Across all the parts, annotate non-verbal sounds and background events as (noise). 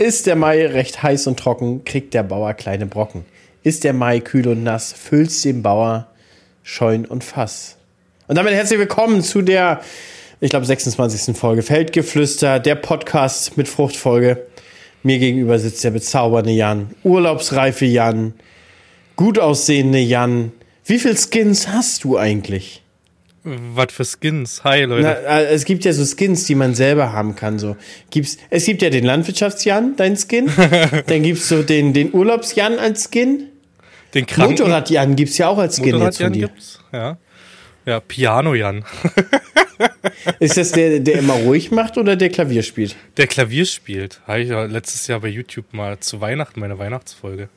Ist der Mai recht heiß und trocken, kriegt der Bauer kleine Brocken. Ist der Mai kühl und nass, füllt's dem Bauer Scheun und Fass. Und damit herzlich willkommen zu der, ich glaube, 26. Folge Feldgeflüster, der Podcast mit Fruchtfolge. Mir gegenüber sitzt der bezaubernde Jan, urlaubsreife Jan, gut aussehende Jan. Wie viel Skins hast du eigentlich? Was für Skins? Hi, Leute. Na, äh, es gibt ja so Skins, die man selber haben kann. So. Gibt's, es gibt ja den Landwirtschafts-Jan, dein Skin. (laughs) Dann gibt's so den, den Urlaubs-Jan als Skin. Den Kranken Motorrad-Jan gibt's ja auch als Skin jetzt von dir. gibt's. Ja. Ja, Piano-Jan. (laughs) Ist das der, der immer ruhig macht oder der Klavier spielt? Der Klavier spielt. Habe ich ja letztes Jahr bei YouTube mal zu Weihnachten, meine Weihnachtsfolge.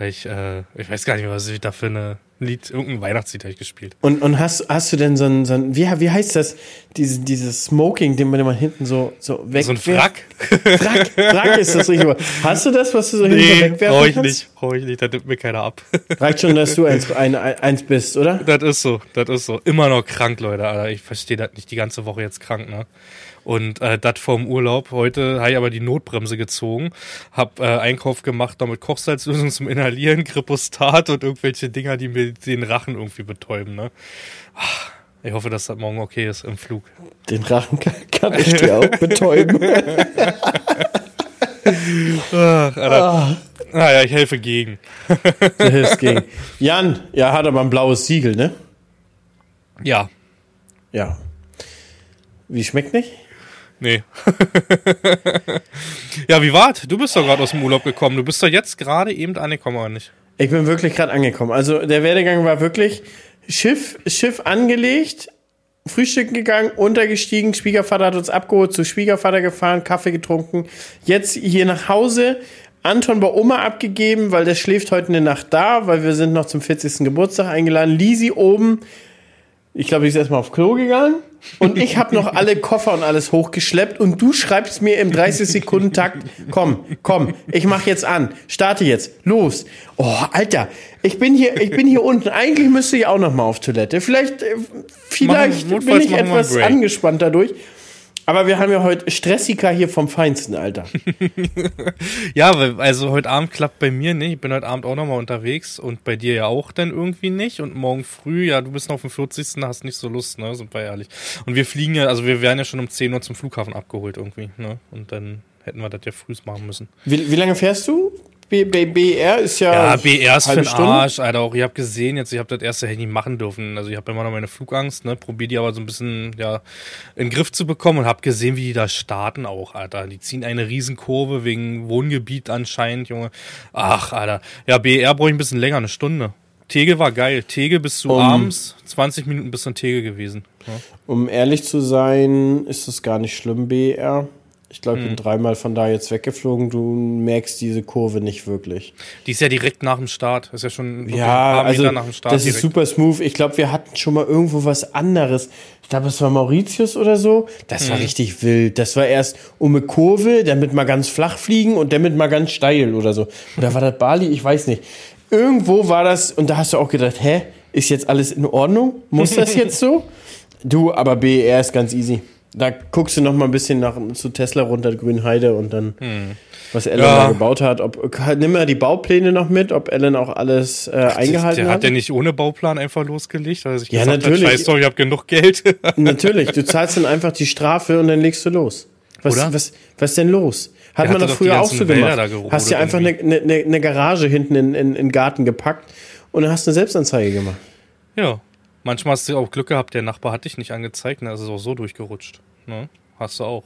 Ich, äh, ich weiß gar nicht mehr, was ich da für eine Lied, irgendein Weihnachtslied habe ich gespielt. Und, und hast, hast du denn so ein, so ein wie, wie heißt das, diese, dieses Smoking, den man immer hinten so, so weg So ein Frack? Frack, Frack ist das richtig. Hast du das, was du so hinten Nee, wegwerfen brauche ich kannst? nicht. Brauche ich nicht, da nimmt mir keiner ab. (laughs) Reicht schon, dass du eins, ein, eins bist, oder? Das ist so, das ist so. Immer noch krank, Leute. Alter. Ich verstehe das nicht die ganze Woche jetzt krank, ne? Und äh, das vorm Urlaub. Heute habe ich aber die Notbremse gezogen, hab äh, Einkauf gemacht, noch mit Kochsalzlösung zum Inhalieren, (laughs) Kripostat und irgendwelche Dinger, die mir den Rachen irgendwie betäuben, ne? Ach, Ich hoffe, dass das morgen okay ist im Flug. Den Rachen kann, kann ich dir auch betäuben. (laughs) Ach, Alter. Naja, ich helfe gegen. Du hilfst gegen. Jan, ja, hat aber ein blaues Siegel, ne? Ja, Ja. Wie schmeckt nicht? Nee. (laughs) ja, wie war's? Du bist doch gerade aus dem Urlaub gekommen. Du bist doch jetzt gerade eben angekommen, oder nicht? Ich bin wirklich gerade angekommen. Also der Werdegang war wirklich Schiff, Schiff angelegt, Frühstücken gegangen, untergestiegen, Schwiegervater hat uns abgeholt, zu Schwiegervater gefahren, Kaffee getrunken, jetzt hier nach Hause, Anton bei Oma abgegeben, weil der schläft heute eine Nacht da, weil wir sind noch zum 40. Geburtstag eingeladen. Lisi oben, ich glaube, ich ist erstmal auf Klo gegangen und ich habe noch alle Koffer und alles hochgeschleppt und du schreibst mir im 30-Sekunden-Takt, komm, komm, ich mach jetzt an, starte jetzt, los. Oh, Alter, ich bin hier, ich bin hier unten. Eigentlich müsste ich auch noch mal auf Toilette. Vielleicht, äh, vielleicht Machen- bin ich etwas angespannt dadurch. Aber wir haben ja heute Stressiker hier vom Feinsten, Alter. (laughs) Ja, weil, also heute Abend klappt bei mir nicht. Ich bin heute Abend auch nochmal unterwegs und bei dir ja auch dann irgendwie nicht. Und morgen früh, ja, du bist noch auf dem 40. hast nicht so Lust, ne? Sind wir ehrlich. Und wir fliegen ja, also wir werden ja schon um 10 Uhr zum Flughafen abgeholt irgendwie, ne? Und dann hätten wir das ja frühs machen müssen. Wie, wie lange fährst du? B, B, BR ist ja. Ja, BR ist für den. Arsch, Alter. Auch ich habe gesehen, jetzt, ich habe das erste nicht machen dürfen. Also ich habe immer noch meine Flugangst, ne? Probier die aber so ein bisschen, ja, in den Griff zu bekommen und habe gesehen, wie die da starten auch, Alter. Die ziehen eine Riesenkurve wegen Wohngebiet anscheinend, Junge. Ach, Alter. Ja, BR brauche ich ein bisschen länger, eine Stunde. Tegel war geil. Tegel bis zu Um- abends, 20 Minuten bis in Tegel gewesen. Ja. Um ehrlich zu sein, ist das gar nicht schlimm, BR. Ich glaube, ich Hm. bin dreimal von da jetzt weggeflogen. Du merkst diese Kurve nicht wirklich. Die ist ja direkt nach dem Start. Ist ja schon Ja, paar also Meter nach dem Start das ist direkt. super smooth. Ich glaube, wir hatten schon mal irgendwo was anderes. Ich glaube, es war Mauritius oder so. Das Mhm. war richtig wild. Das war erst um eine Kurve, damit mal ganz flach fliegen und damit mal ganz steil oder so. Oder war das Bali? Ich weiß nicht. Irgendwo war das und da hast du auch gedacht, hä, ist jetzt alles in Ordnung? Muss das jetzt so? (laughs) Du, aber BER ist ganz easy. Da guckst du noch mal ein bisschen nach zu Tesla runter, Grünheide und dann, was Ellen Hm. Ja. da gebaut hat. Ob, nimm mal die Baupläne noch mit, ob Ellen auch alles äh, eingehalten der hat. hat ja nicht ohne Bauplan einfach losgelegt, er sich Ja, natürlich. hat, scheiß doch, ich habe genug Geld. (laughs) Natürlich, du zahlst dann einfach die Strafe und dann legst du los. Was, Oder? was, was ist denn los? Hat Der man doch die früher auch so gemacht. Hast dir einfach eine, eine, eine Garage hinten in, in, in den Garten gepackt und dann hast du eine Selbstanzeige gemacht. Ja. Manchmal hast du auch Glück gehabt, der Nachbar hat dich nicht angezeigt, ne? Also ist auch so durchgerutscht. Ne? Hast du auch.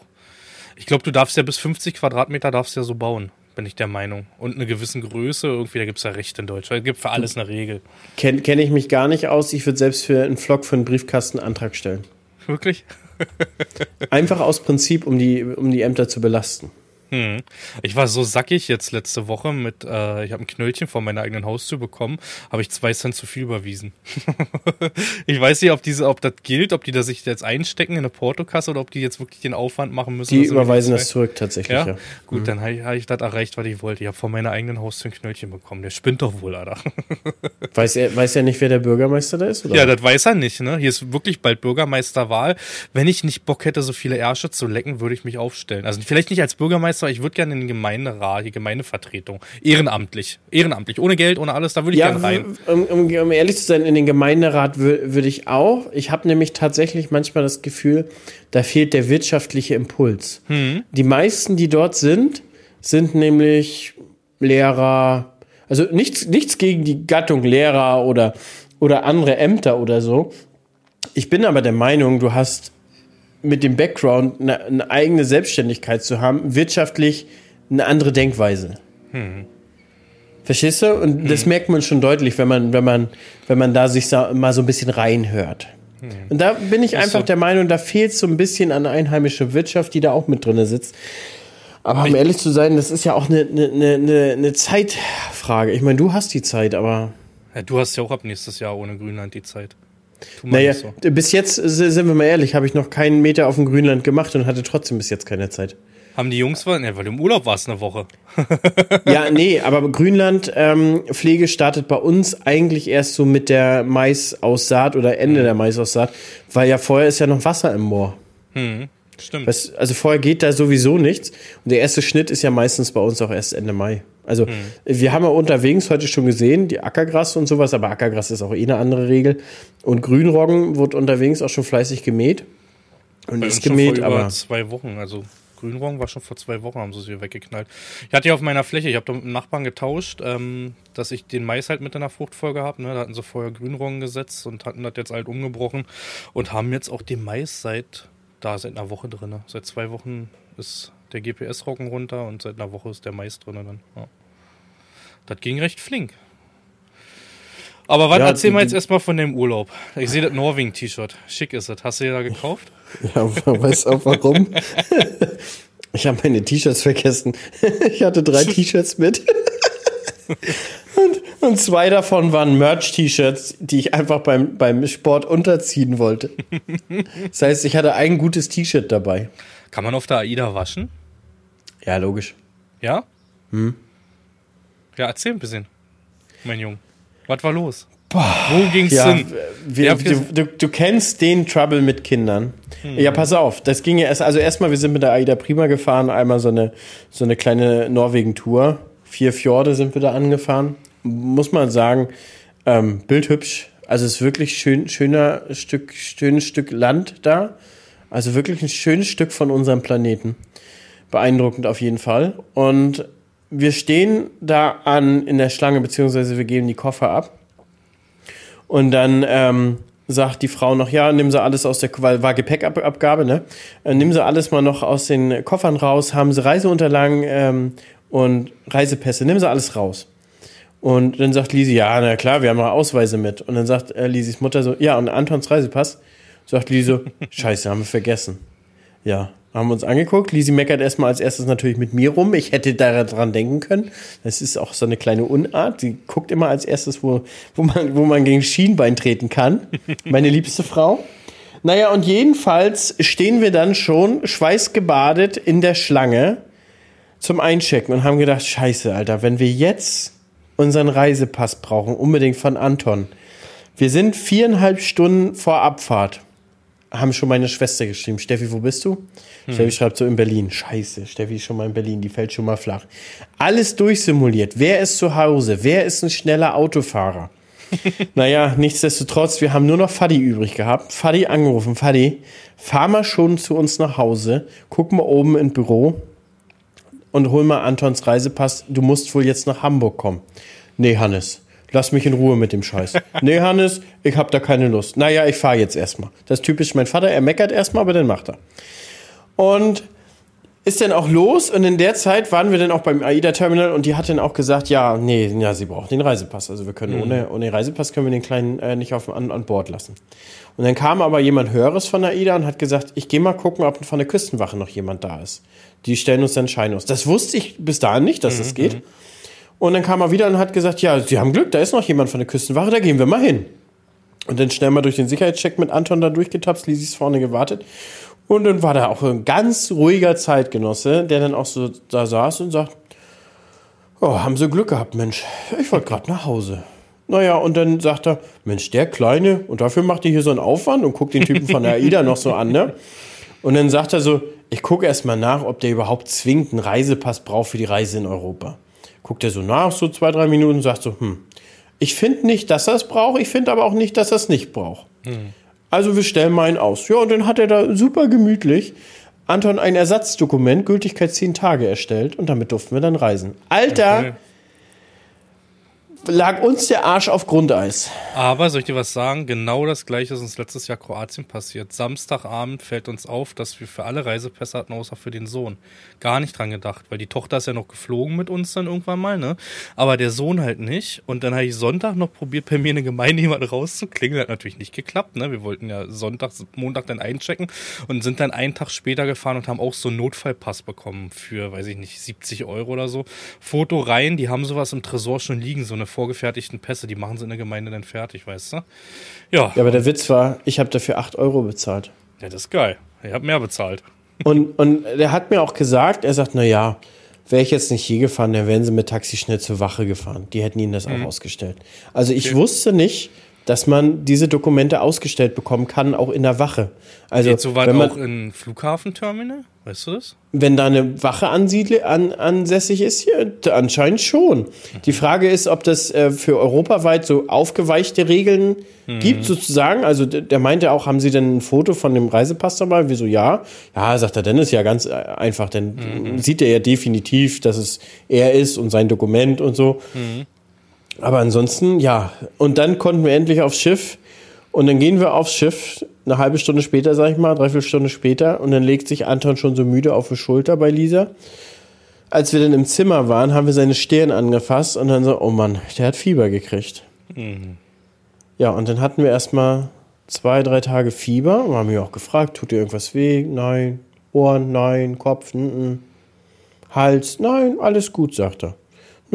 Ich glaube, du darfst ja bis 50 Quadratmeter darfst ja so bauen, bin ich der Meinung. Und eine gewisse Größe, irgendwie, da gibt es ja Recht in Deutschland. Es gibt für alles eine Regel. Kenne kenn ich mich gar nicht aus. Ich würde selbst für einen Vlog für einen Briefkasten einen Antrag stellen. Wirklich? (laughs) Einfach aus Prinzip, um die, um die Ämter zu belasten. Hm. Ich war so sackig jetzt letzte Woche mit, äh, ich habe ein Knöllchen vor meiner eigenen Haustür bekommen, habe ich zwei Cent zu viel überwiesen. (laughs) ich weiß nicht, ob diese, ob das gilt, ob die da sich jetzt einstecken in eine Portokasse oder ob die jetzt wirklich den Aufwand machen müssen. Die überweisen das zurück tatsächlich, Ja? ja. Gut, dann habe ich, hab ich das erreicht, was ich wollte. Ich habe vor meiner eigenen Haustür ein Knöllchen bekommen. Der spinnt doch wohl, Alter. (laughs) Weiß er, weiß er nicht, wer der Bürgermeister da ist? Oder? Ja, das weiß er nicht, ne? Hier ist wirklich bald Bürgermeisterwahl. Wenn ich nicht Bock hätte, so viele Ärsche zu lecken, würde ich mich aufstellen. Also vielleicht nicht als Bürgermeister zwar, ich würde gerne in den Gemeinderat, die Gemeindevertretung. Ehrenamtlich. Ehrenamtlich. Ohne Geld, ohne alles, da würde ich Ja, gerne rein. um, um, um ehrlich zu sein, in den Gemeinderat wür- würde ich auch. Ich habe nämlich tatsächlich manchmal das Gefühl, da fehlt der wirtschaftliche Impuls. Hm. Die meisten, die dort sind, sind nämlich Lehrer, also nichts, nichts gegen die Gattung Lehrer oder, oder andere Ämter oder so. Ich bin aber der Meinung, du hast mit dem Background eine, eine eigene Selbstständigkeit zu haben, wirtschaftlich eine andere Denkweise. Verstehst du? Und das merkt man schon deutlich, wenn man, wenn man, wenn man da sich so, mal so ein bisschen reinhört. Und da bin ich einfach so. der Meinung, da fehlt so ein bisschen an einheimischer Wirtschaft, die da auch mit drin sitzt. Aber um ehrlich zu sein, das ist ja auch eine, eine, eine, eine Zeitfrage. Ich meine, du hast die Zeit, aber Ja, du hast ja auch ab nächstes Jahr ohne Grünland die Zeit. Naja, so. bis jetzt, sind wir mal ehrlich, habe ich noch keinen Meter auf dem Grünland gemacht und hatte trotzdem bis jetzt keine Zeit. Haben die Jungs was? Ne, weil du im Urlaub warst eine Woche. (laughs) Ja, nee, aber Grünland ähm, Pflege startet bei uns eigentlich erst so mit der Maisaussaat oder Ende der Maisaussaat, weil ja vorher ist ja noch Wasser im Moor. Stimmt. Was, also vorher geht da sowieso nichts. Und der erste Schnitt ist ja meistens bei uns auch erst Ende Mai. Also wir haben ja unterwegs heute schon gesehen, die Ackergras und sowas, aber Ackergras ist auch eh eine andere Regel. Und Grünroggen wird unterwegs auch schon fleißig gemäht. Und Bei ist gemäht, vor über aber zwei Wochen. Also Grünroggen war schon vor zwei Wochen, haben sie es hier weggeknallt. Ich hatte ja auf meiner Fläche, ich habe da mit einem Nachbarn getauscht, ähm, dass ich den Mais halt mit in der Fruchtfolge habe. Ne? Da hatten sie vorher Grünroggen gesetzt und hatten das jetzt halt umgebrochen und haben jetzt auch den Mais seit da seit einer Woche drin. Seit zwei Wochen ist der GPS-Roggen runter und seit einer Woche ist der Mais drin dann. Ja. Das ging recht flink. Aber was Ja, erzähl mal die- jetzt erstmal von dem Urlaub. Ich sehe das Norwegen-T-Shirt. Schick ist es. Hast du dir da gekauft? (laughs) Ja, weißt du auch warum? (laughs) Ich habe meine T-Shirts vergessen. (laughs) Ich hatte drei T-Shirts mit. Und, und zwei davon waren Merch-T-Shirts, die ich einfach beim, beim Sport unterziehen wollte. Das heißt, ich hatte ein gutes T-Shirt dabei. Kann man auf der AIDA waschen? Ja, logisch. Ja? Hm. Ja, erzähl ein bisschen, mein Junge. Was war los? Wo ging's Ja, hin? wir, du, du, du kennst den Trouble mit Kindern. Ja, pass auf, das ging ja erst, also erstmal, wir sind mit der AIDA Prima gefahren, einmal so eine, so eine kleine Norwegen-Tour. Vier Fjorde sind wir da angefahren. Muss man sagen, ähm, bildhübsch. Also es ist wirklich schön, schöner Stück, schönes Stück Land da. Also wirklich ein schönes Stück von unserem Planeten. Beeindruckend auf jeden Fall. Und wir stehen da an in der Schlange, beziehungsweise wir geben die Koffer ab. Und dann ähm, sagt die Frau noch, ja, nimm sie alles aus der, weil war Gepäckabgabe, ne? Äh, nimm sie alles mal noch aus den Koffern raus, haben sie Reiseunterlagen ähm, und Reisepässe, nimm sie alles raus. Und dann sagt Lisi, ja, na klar, wir haben noch Ausweise mit. Und dann sagt äh, Lisis Mutter so, ja, und Antons Reisepass? Sagt Lisi (laughs) scheiße, haben wir vergessen. Ja, haben wir uns angeguckt. Lisi meckert erstmal als erstes natürlich mit mir rum. Ich hätte daran denken können. Das ist auch so eine kleine Unart. Sie guckt immer als erstes, wo, wo, man, wo man gegen Schienbein treten kann. Meine liebste Frau. Naja, und jedenfalls stehen wir dann schon schweißgebadet in der Schlange zum Einchecken und haben gedacht, scheiße, Alter, wenn wir jetzt unseren Reisepass brauchen, unbedingt von Anton. Wir sind viereinhalb Stunden vor Abfahrt haben schon meine Schwester geschrieben. Steffi, wo bist du? Steffi schreibt so in Berlin. Scheiße, Steffi ist schon mal in Berlin, die fällt schon mal flach. Alles durchsimuliert. Wer ist zu Hause? Wer ist ein schneller Autofahrer? (laughs) naja, nichtsdestotrotz, wir haben nur noch Fadi übrig gehabt. Fadi angerufen. Fadi, fahr mal schon zu uns nach Hause. Guck mal oben im Büro und hol mal Antons Reisepass. Du musst wohl jetzt nach Hamburg kommen. Nee, Hannes. Lass mich in Ruhe mit dem Scheiß. (laughs) Nee, Hannes, ich hab da keine Lust. Naja, ich fahr jetzt erstmal. Das ist typisch mein Vater. Er meckert erstmal, aber dann macht er. Und ist dann auch los und in der Zeit waren wir dann auch beim AIDA-Terminal und die hat dann auch gesagt, ja, nee, ja, sie braucht den Reisepass. Also wir können ohne, ohne Reisepass können wir den Kleinen äh, nicht auf, an, an Bord lassen. Und dann kam aber jemand Höheres von AIDA und hat gesagt, ich gehe mal gucken, ob von der Küstenwache noch jemand da ist. Die stellen uns dann Schein aus. Das wusste ich bis dahin nicht, dass das geht. Und dann kam er wieder und hat gesagt, ja, Sie haben Glück, da ist noch jemand von der Küstenwache, da gehen wir mal hin. Und dann schnell mal durch den Sicherheitscheck mit Anton da durchgetapst, Lisi ist vorne gewartet. Und dann war da auch ein ganz ruhiger Zeitgenosse, der dann auch so da saß und sagt, oh, haben Sie Glück gehabt, Mensch, ich wollte gerade nach Hause. Naja, und dann sagt er, Mensch, der Kleine, und dafür macht ihr hier so einen Aufwand und guckt den Typen von der AIDA noch so an, ne? Und dann sagt er so, ich gucke erstmal nach, ob der überhaupt zwingend einen Reisepass braucht für die Reise in Europa. Guckt er so nach, so zwei, drei Minuten, sagt so, hm, ich finde nicht, dass er braucht, ich finde aber auch nicht, dass er nicht braucht. Also wir stellen mal einen aus. Ja, und dann hat er da super gemütlich Anton ein Ersatzdokument, Gültigkeit zehn Tage erstellt und damit durften wir dann reisen. Alter, Okay. Lag uns der Arsch auf Grundeis. Aber soll ich dir was sagen? Genau das gleiche ist uns letztes Jahr Kroatien passiert. Samstagabend fällt uns auf, dass wir für alle Reisepässe hatten, außer für den Sohn. Gar nicht dran gedacht, weil die Tochter ist ja noch geflogen mit uns dann irgendwann mal, ne? Aber der Sohn halt nicht. Und dann habe ich Sonntag noch probiert, bei mir in der Gemeinde jemanden rauszuklingeln. Hat natürlich nicht geklappt, ne? Wir wollten ja Sonntag, Montag dann einchecken und sind dann einen Tag später gefahren und haben auch so einen Notfallpass bekommen für, weiß ich nicht, 70 Euro oder so. Foto rein, die haben sowas im Tresor schon liegen, so eine vorgefertigten Pässe, die machen sie in der Gemeinde dann fertig, weißt du? Ja, Ja, aber der Witz war, ich habe dafür 8 Euro bezahlt. ja das ist geil. Ich habe mehr bezahlt. Und, und der hat mir auch gesagt, er sagt, na ja, wäre ich jetzt nicht hier gefahren, dann wären sie mit Taxi schnell zur Wache gefahren. Die hätten ihnen das auch ausgestellt. Also ich wusste nicht, dass man diese Dokumente ausgestellt bekommen kann, auch in der Wache. Also Geht so weit wenn man, auch in Flughafenterminal? Weißt du das? wenn da eine Wache ansiedle, an, ansässig ist hier, d- anscheinend schon. Die Frage ist, ob das äh, für europaweit so aufgeweichte Regeln gibt, sozusagen. Also der meinte auch, haben Sie denn ein Foto von dem Reisepass dabei? Wieso ja? Ja, sagt er, dann ist ja ganz äh, einfach, dann sieht er ja definitiv, dass es er ist und sein Dokument und so. Aber ansonsten, ja. Und dann konnten wir endlich aufs Schiff. Und dann gehen wir aufs Schiff, eine halbe Stunde später, sag ich mal, dreiviertel Stunde später. Und dann legt sich Anton schon so müde auf die Schulter bei Lisa. Als wir dann im Zimmer waren, haben wir seine Stirn angefasst und dann so, oh Mann, der hat Fieber gekriegt. Ja, und dann hatten wir erstmal zwei, drei Tage Fieber und haben mich auch gefragt, tut dir irgendwas weh? Nein. Ohren? Nein. Kopf? N -n. Hals? Nein, alles gut, sagt er.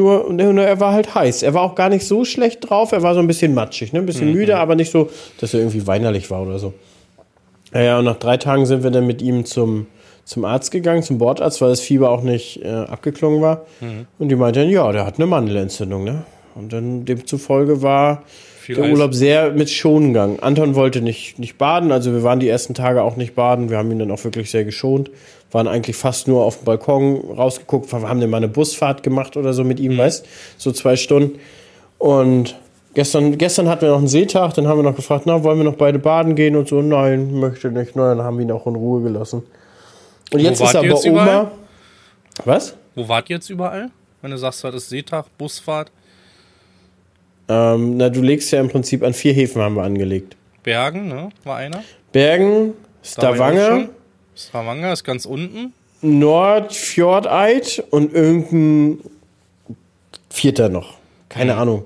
Nur, und er war halt heiß. Er war auch gar nicht so schlecht drauf. Er war so ein bisschen matschig, ne? ein bisschen müde, aber nicht so, dass er irgendwie weinerlich war oder so. Naja, und nach drei Tagen sind wir dann mit ihm zum, zum Arzt gegangen, zum Bordarzt, weil das Fieber auch nicht äh, abgeklungen war. Und die meinte dann, ja, der hat eine Mandelentzündung. Ne? Und dann demzufolge war Viel der Eis. Urlaub sehr mit Schongang. Anton wollte nicht, nicht baden, also wir waren die ersten Tage auch nicht baden. Wir haben ihn dann auch wirklich sehr geschont. Waren eigentlich fast nur auf dem Balkon rausgeguckt, wir haben dann mal eine Busfahrt gemacht oder so mit ihm, weißt so zwei Stunden. Und gestern, gestern hatten wir noch einen Seetag, dann haben wir noch gefragt, na, wollen wir noch beide baden gehen und so, nein, möchte nicht, na, dann haben wir ihn auch in Ruhe gelassen. Und jetzt ist er bei jetzt überall? Oma. Was? Wo wart ihr jetzt überall? Wenn du sagst, du hattest Seetag, Busfahrt, Ähm, na, du legst ja im Prinzip an vier Häfen haben wir angelegt. Bergen, ne? War einer. Bergen, Stavanger. Stavanger ist ganz unten. Nordfjordeid und irgendein vierter noch. Keine Ahnung.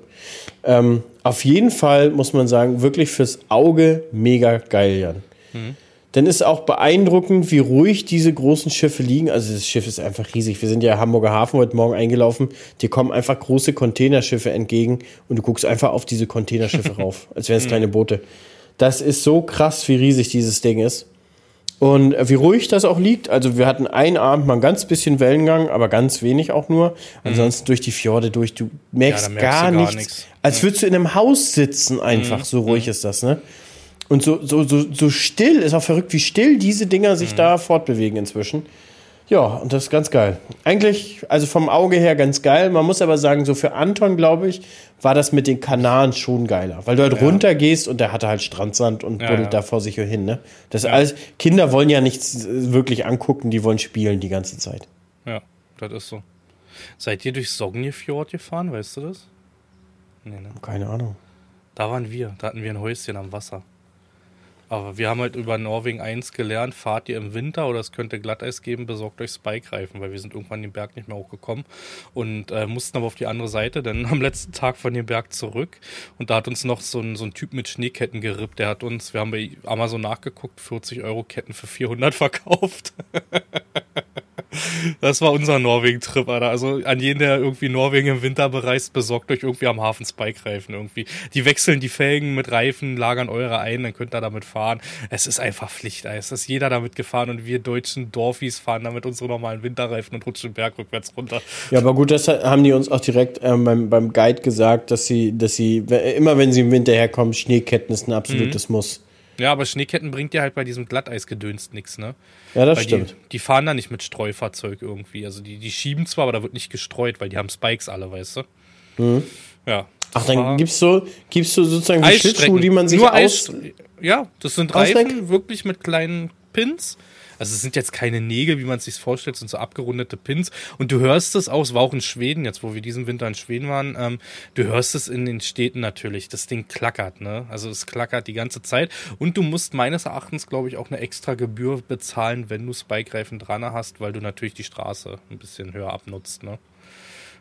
Ähm, auf jeden Fall muss man sagen, wirklich fürs Auge mega geil, Jan. Dann ist auch beeindruckend, wie ruhig diese großen Schiffe liegen. Also das Schiff ist einfach riesig. Wir sind ja Hamburger Hafen heute Morgen eingelaufen. Dir kommen einfach große Containerschiffe entgegen und du guckst einfach auf diese Containerschiffe (laughs) rauf, als wären es kleine Boote. Das ist so krass, wie riesig dieses Ding ist. Und äh, wie ruhig das auch liegt. Also wir hatten einen Abend mal ein ganz bisschen Wellengang, aber ganz wenig auch nur. Ansonsten durch die Fjorde durch. Du merkst, Mhm. Ja, merkst gar, du gar nichts. nichts. Als würdest du in einem Haus sitzen einfach. Mhm. So ruhig ist das, ne? Und so, so, so, so still, ist auch verrückt, wie still diese Dinger Mhm. sich da fortbewegen inzwischen. Ja, und das ist ganz geil. Eigentlich, also vom Auge her ganz geil. Man muss aber sagen, so für Anton, glaube ich, war das mit den Kanaren schon geiler. Weil du halt runtergehst und der hatte halt Strandsand und Ja, buddelt ja. da vor sich hin, ne? Das ist alles, Kinder wollen ja nichts äh, wirklich angucken, die wollen spielen die ganze Zeit. Ja, das ist so. Seid ihr durch Sognefjord gefahren, weißt du das? Nee, ne? Keine Ahnung. Da waren wir. Da hatten wir ein Häuschen am Wasser. Aber wir haben halt über Norwegen 1 gelernt, fahrt ihr im Winter oder es könnte Glatteis geben, besorgt euch Spike-Reifen, weil wir sind irgendwann den Berg nicht mehr hochgekommen und äh, mussten aber auf die andere Seite, denn (laughs) am letzten Tag von dem Berg zurück und da hat uns noch so ein, so ein Typ mit Schneeketten gerippt, der hat uns, wir haben bei Amazon nachgeguckt, 40 Euro Ketten für 400 (laughs) verkauft. Das war unser Norwegen-Trip, Alter. Also an jeden, der irgendwie Norwegen im Winter bereist, besorgt euch irgendwie am Hafen Spike-Reifen irgendwie. Die wechseln die Felgen mit Reifen, lagern eure ein, dann könnt ihr damit fahren. Es ist einfach Pflichteis. Es ist jeder damit gefahren und wir deutschen Dorfis fahren damit unsere normalen Winterreifen und rutschen den Berg rückwärts runter. Ja, aber gut, das haben die uns auch direkt ähm, beim, beim Guide gesagt, dass sie, dass sie, immer wenn sie im Winter herkommen, Schneeketten ist ein absolutes Muss. Ja, aber Schneeketten bringt dir halt bei diesem Glatteisgedönst nichts, ne? Ja, das Weil stimmt. Die, die fahren da nicht mit Streufahrzeug irgendwie. Also die, die schieben zwar, aber da wird nicht gestreut, weil die haben Spikes alle, weißt du? Mhm. Ja. Ach, dann gibst du, gibst du sozusagen die. Schlittschuhe, die man sich Nur aus... Ja, das sind Ausleck? Reifen, wirklich mit kleinen Pins. Also es sind jetzt keine Nägel, wie man es sich vorstellt, sind so abgerundete Pins. Und du hörst es auch, es war auch in Schweden, jetzt wo wir diesen Winter in Schweden waren, ähm, du hörst es in den Städten natürlich. Das Ding klackert, ne? Also es klackert die ganze Zeit. Und du musst meines Erachtens, glaube ich, auch eine extra Gebühr bezahlen, wenn du Spike-Reifen dran hast, weil du natürlich die Straße ein bisschen höher abnutzt, ne?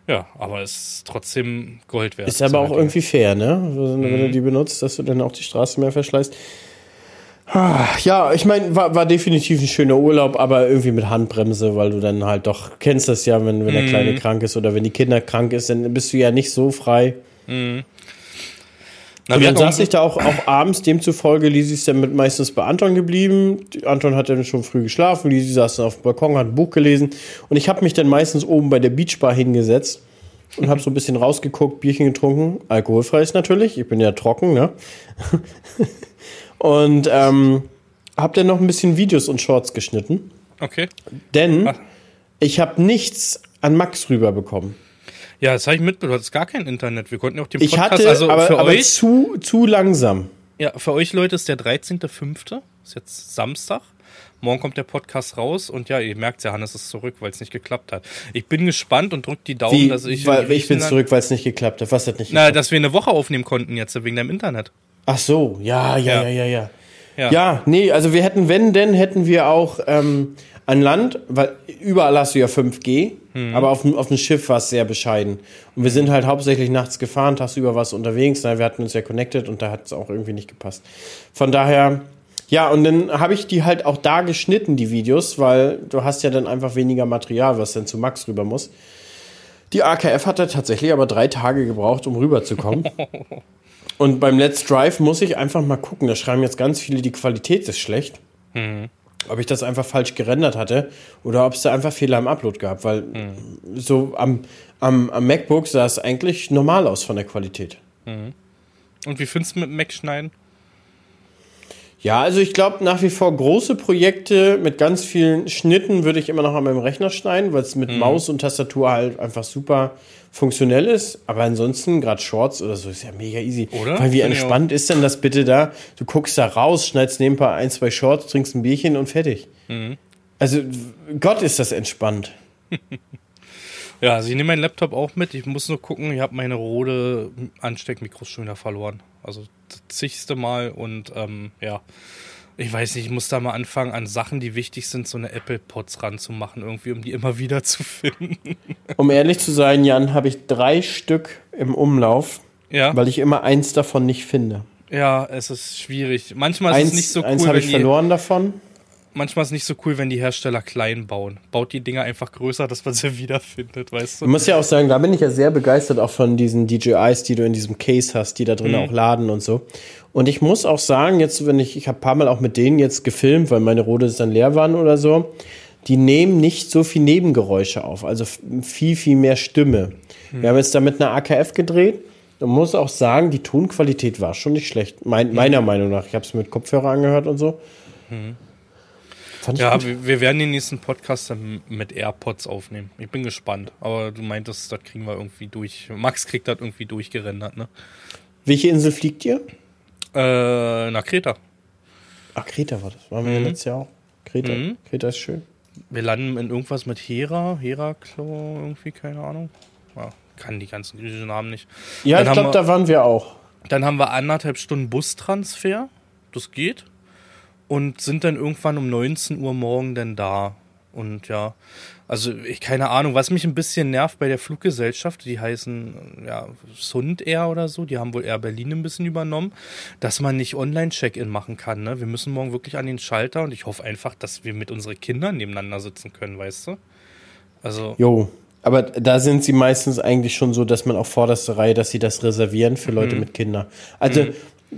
Ja, aber es ist trotzdem Gold wert. Ist aber auch Dinge. irgendwie fair, ne? Wenn Mhm. du die benutzt, dass du dann auch die Straße mehr verschleißt. Ah, Ja, ich meine, war, war definitiv ein schöner Urlaub, aber irgendwie mit Handbremse, weil du dann halt doch kennst das ja, wenn, wenn der Mhm. Kleine krank ist oder wenn die Kinder krank ist, dann bist du ja nicht so frei. Na, Und dann saß ich da auch, auch abends, demzufolge, Lisi ist dann mit meistens bei Anton geblieben. Anton hat dann schon früh geschlafen, Lisi saß dann auf dem Balkon, hat ein Buch gelesen und ich habe mich dann meistens oben bei der Beachbar hingesetzt und habe so ein bisschen rausgeguckt, Bierchen getrunken, alkoholfreies natürlich, ich bin ja trocken, ne? (laughs) und ähm, habe dann noch ein bisschen Videos und Shorts geschnitten, Okay. denn Ach. ich habe nichts an Max rüberbekommen. Ja, das habe ich mitbekommen. Du hattest gar kein Internet. Wir konnten ja auch den Ich Podcast, hatte, also aber, für aber euch, zu, zu langsam. ja, für euch Leute ist der 13.05. Ist jetzt Samstag. Morgen kommt der Podcast raus und ja, ihr merkt ja, Hannes ist zurück, weil es nicht geklappt hat. Ich bin gespannt und drückt die Daumen, Wie, dass ich. weil, ich bin zurück, weil es nicht geklappt hat. Was hat nicht Na, geklappt? dass wir eine Woche aufnehmen konnten jetzt wegen deinem Internet. Ach so, ja, ja, ja, Ja. ja, ja. Ja. Ja, nee, also wir hätten, wenn denn, hätten wir auch ähm, an Land, weil überall hast du ja 5G, Mhm. aber auf, dem- auf dem Schiff war es sehr bescheiden. Und wir sind halt hauptsächlich nachts gefahren, tagsüber was unterwegs, na, wir hatten uns ja connected und da hat es auch irgendwie nicht gepasst. Von daher, ja, und dann habe ich die halt auch da geschnitten, die Videos, weil du hast ja dann einfach weniger Material, was dann zu Max rüber muss. Die AKF hat da tatsächlich aber drei Tage gebraucht, um rüberzukommen. (laughs) Und beim Let's Drive muss ich einfach mal gucken. Da schreiben jetzt ganz viele, die Qualität ist schlecht. Ob ich das einfach falsch gerendert hatte oder ob es da einfach Fehler im Upload gab. Weil so am, am, am MacBook sah es eigentlich normal aus von der Qualität. Und wie findest du mit dem Mac schneiden? Ja, also ich glaube nach wie vor große Projekte mit ganz vielen Schnitten würde ich immer noch an meinem Rechner schneiden, weil es mit Maus und Tastatur halt einfach super funktionell ist. Aber ansonsten, gerade Shorts oder so, ist ja mega easy. Oder? Weil wie Finde ich entspannt ist denn das bitte da? Du guckst da raus, schneidest nebenbei ein, zwei Shorts, trinkst ein Bierchen und fertig. Also Gott ist das entspannt. (laughs) Ja, also ich nehme meinen Laptop auch mit. Ich muss nur gucken, ich habe meine Rode Ansteckmikros schon wieder verloren. Also das zigste Mal und ähm, ja. Ich weiß nicht, ich muss da mal anfangen, an Sachen, die wichtig sind, so eine Apple Pods ranzumachen, irgendwie, um die immer wieder zu finden. (laughs) Um ehrlich zu sein, Jan, habe ich drei Stück im Umlauf, Ja, weil ich immer eins davon nicht finde. ja, es ist schwierig. Manchmal ist Eins, es nicht so eins cool, habe wenn ich verloren davon. Manchmal ist es nicht so cool, wenn die Hersteller klein bauen. Baut die Dinger einfach größer, dass man sie (laughs) wiederfindet, weißt Ich du? muss ja auch sagen, da bin ich ja sehr begeistert auch von diesen DJIs, die du in diesem Case hast, die da drin auch laden und so. Und ich muss auch sagen, jetzt, wenn ich, ich habe ein paar Mal auch mit denen jetzt gefilmt, weil meine Rode dann leer waren oder so, die nehmen nicht so viel Nebengeräusche auf, also viel, viel mehr Stimme. Wir haben jetzt da mit einer AKF gedreht und muss auch sagen, die Tonqualität war schon nicht schlecht, mein, meiner Meinung nach. Ich habe es mit Kopfhörer angehört und so. Fand ich Ja, gut. wir, wir werden den nächsten Podcast dann mit AirPods aufnehmen. Ich bin gespannt. Aber du meintest, das kriegen wir irgendwie durch. Max kriegt das irgendwie durchgerendert, ne? Welche Insel fliegt ihr? Äh, nach Kreta. Ach, Kreta war das. Waren wir ja letztes Jahr auch. Kreta. Mhm. Kreta ist schön. Wir landen in irgendwas mit Hera, Heraklo, irgendwie, keine Ahnung. Ja, kann die ganzen griechischen Namen nicht. Ja, Dann ich glaube, da waren wir auch. Dann haben wir anderthalb Stunden Bustransfer. Das geht. Und sind dann irgendwann um 19 Uhr morgen dann da. Und ja, also ich keine Ahnung, was mich ein bisschen nervt bei der Fluggesellschaft, die heißen ja Sund Air oder so, die haben wohl Air Berlin ein bisschen übernommen, dass man nicht Online-Check-In machen kann. Ne? Wir müssen morgen wirklich an den Schalter und ich hoffe einfach, dass wir mit unseren Kindern nebeneinander sitzen können, weißt du? Also, Jo. Aber da sind sie meistens eigentlich schon so, dass man auf vorderster Reihe, dass sie das reservieren für Mhm. Leute mit Kindern. Also,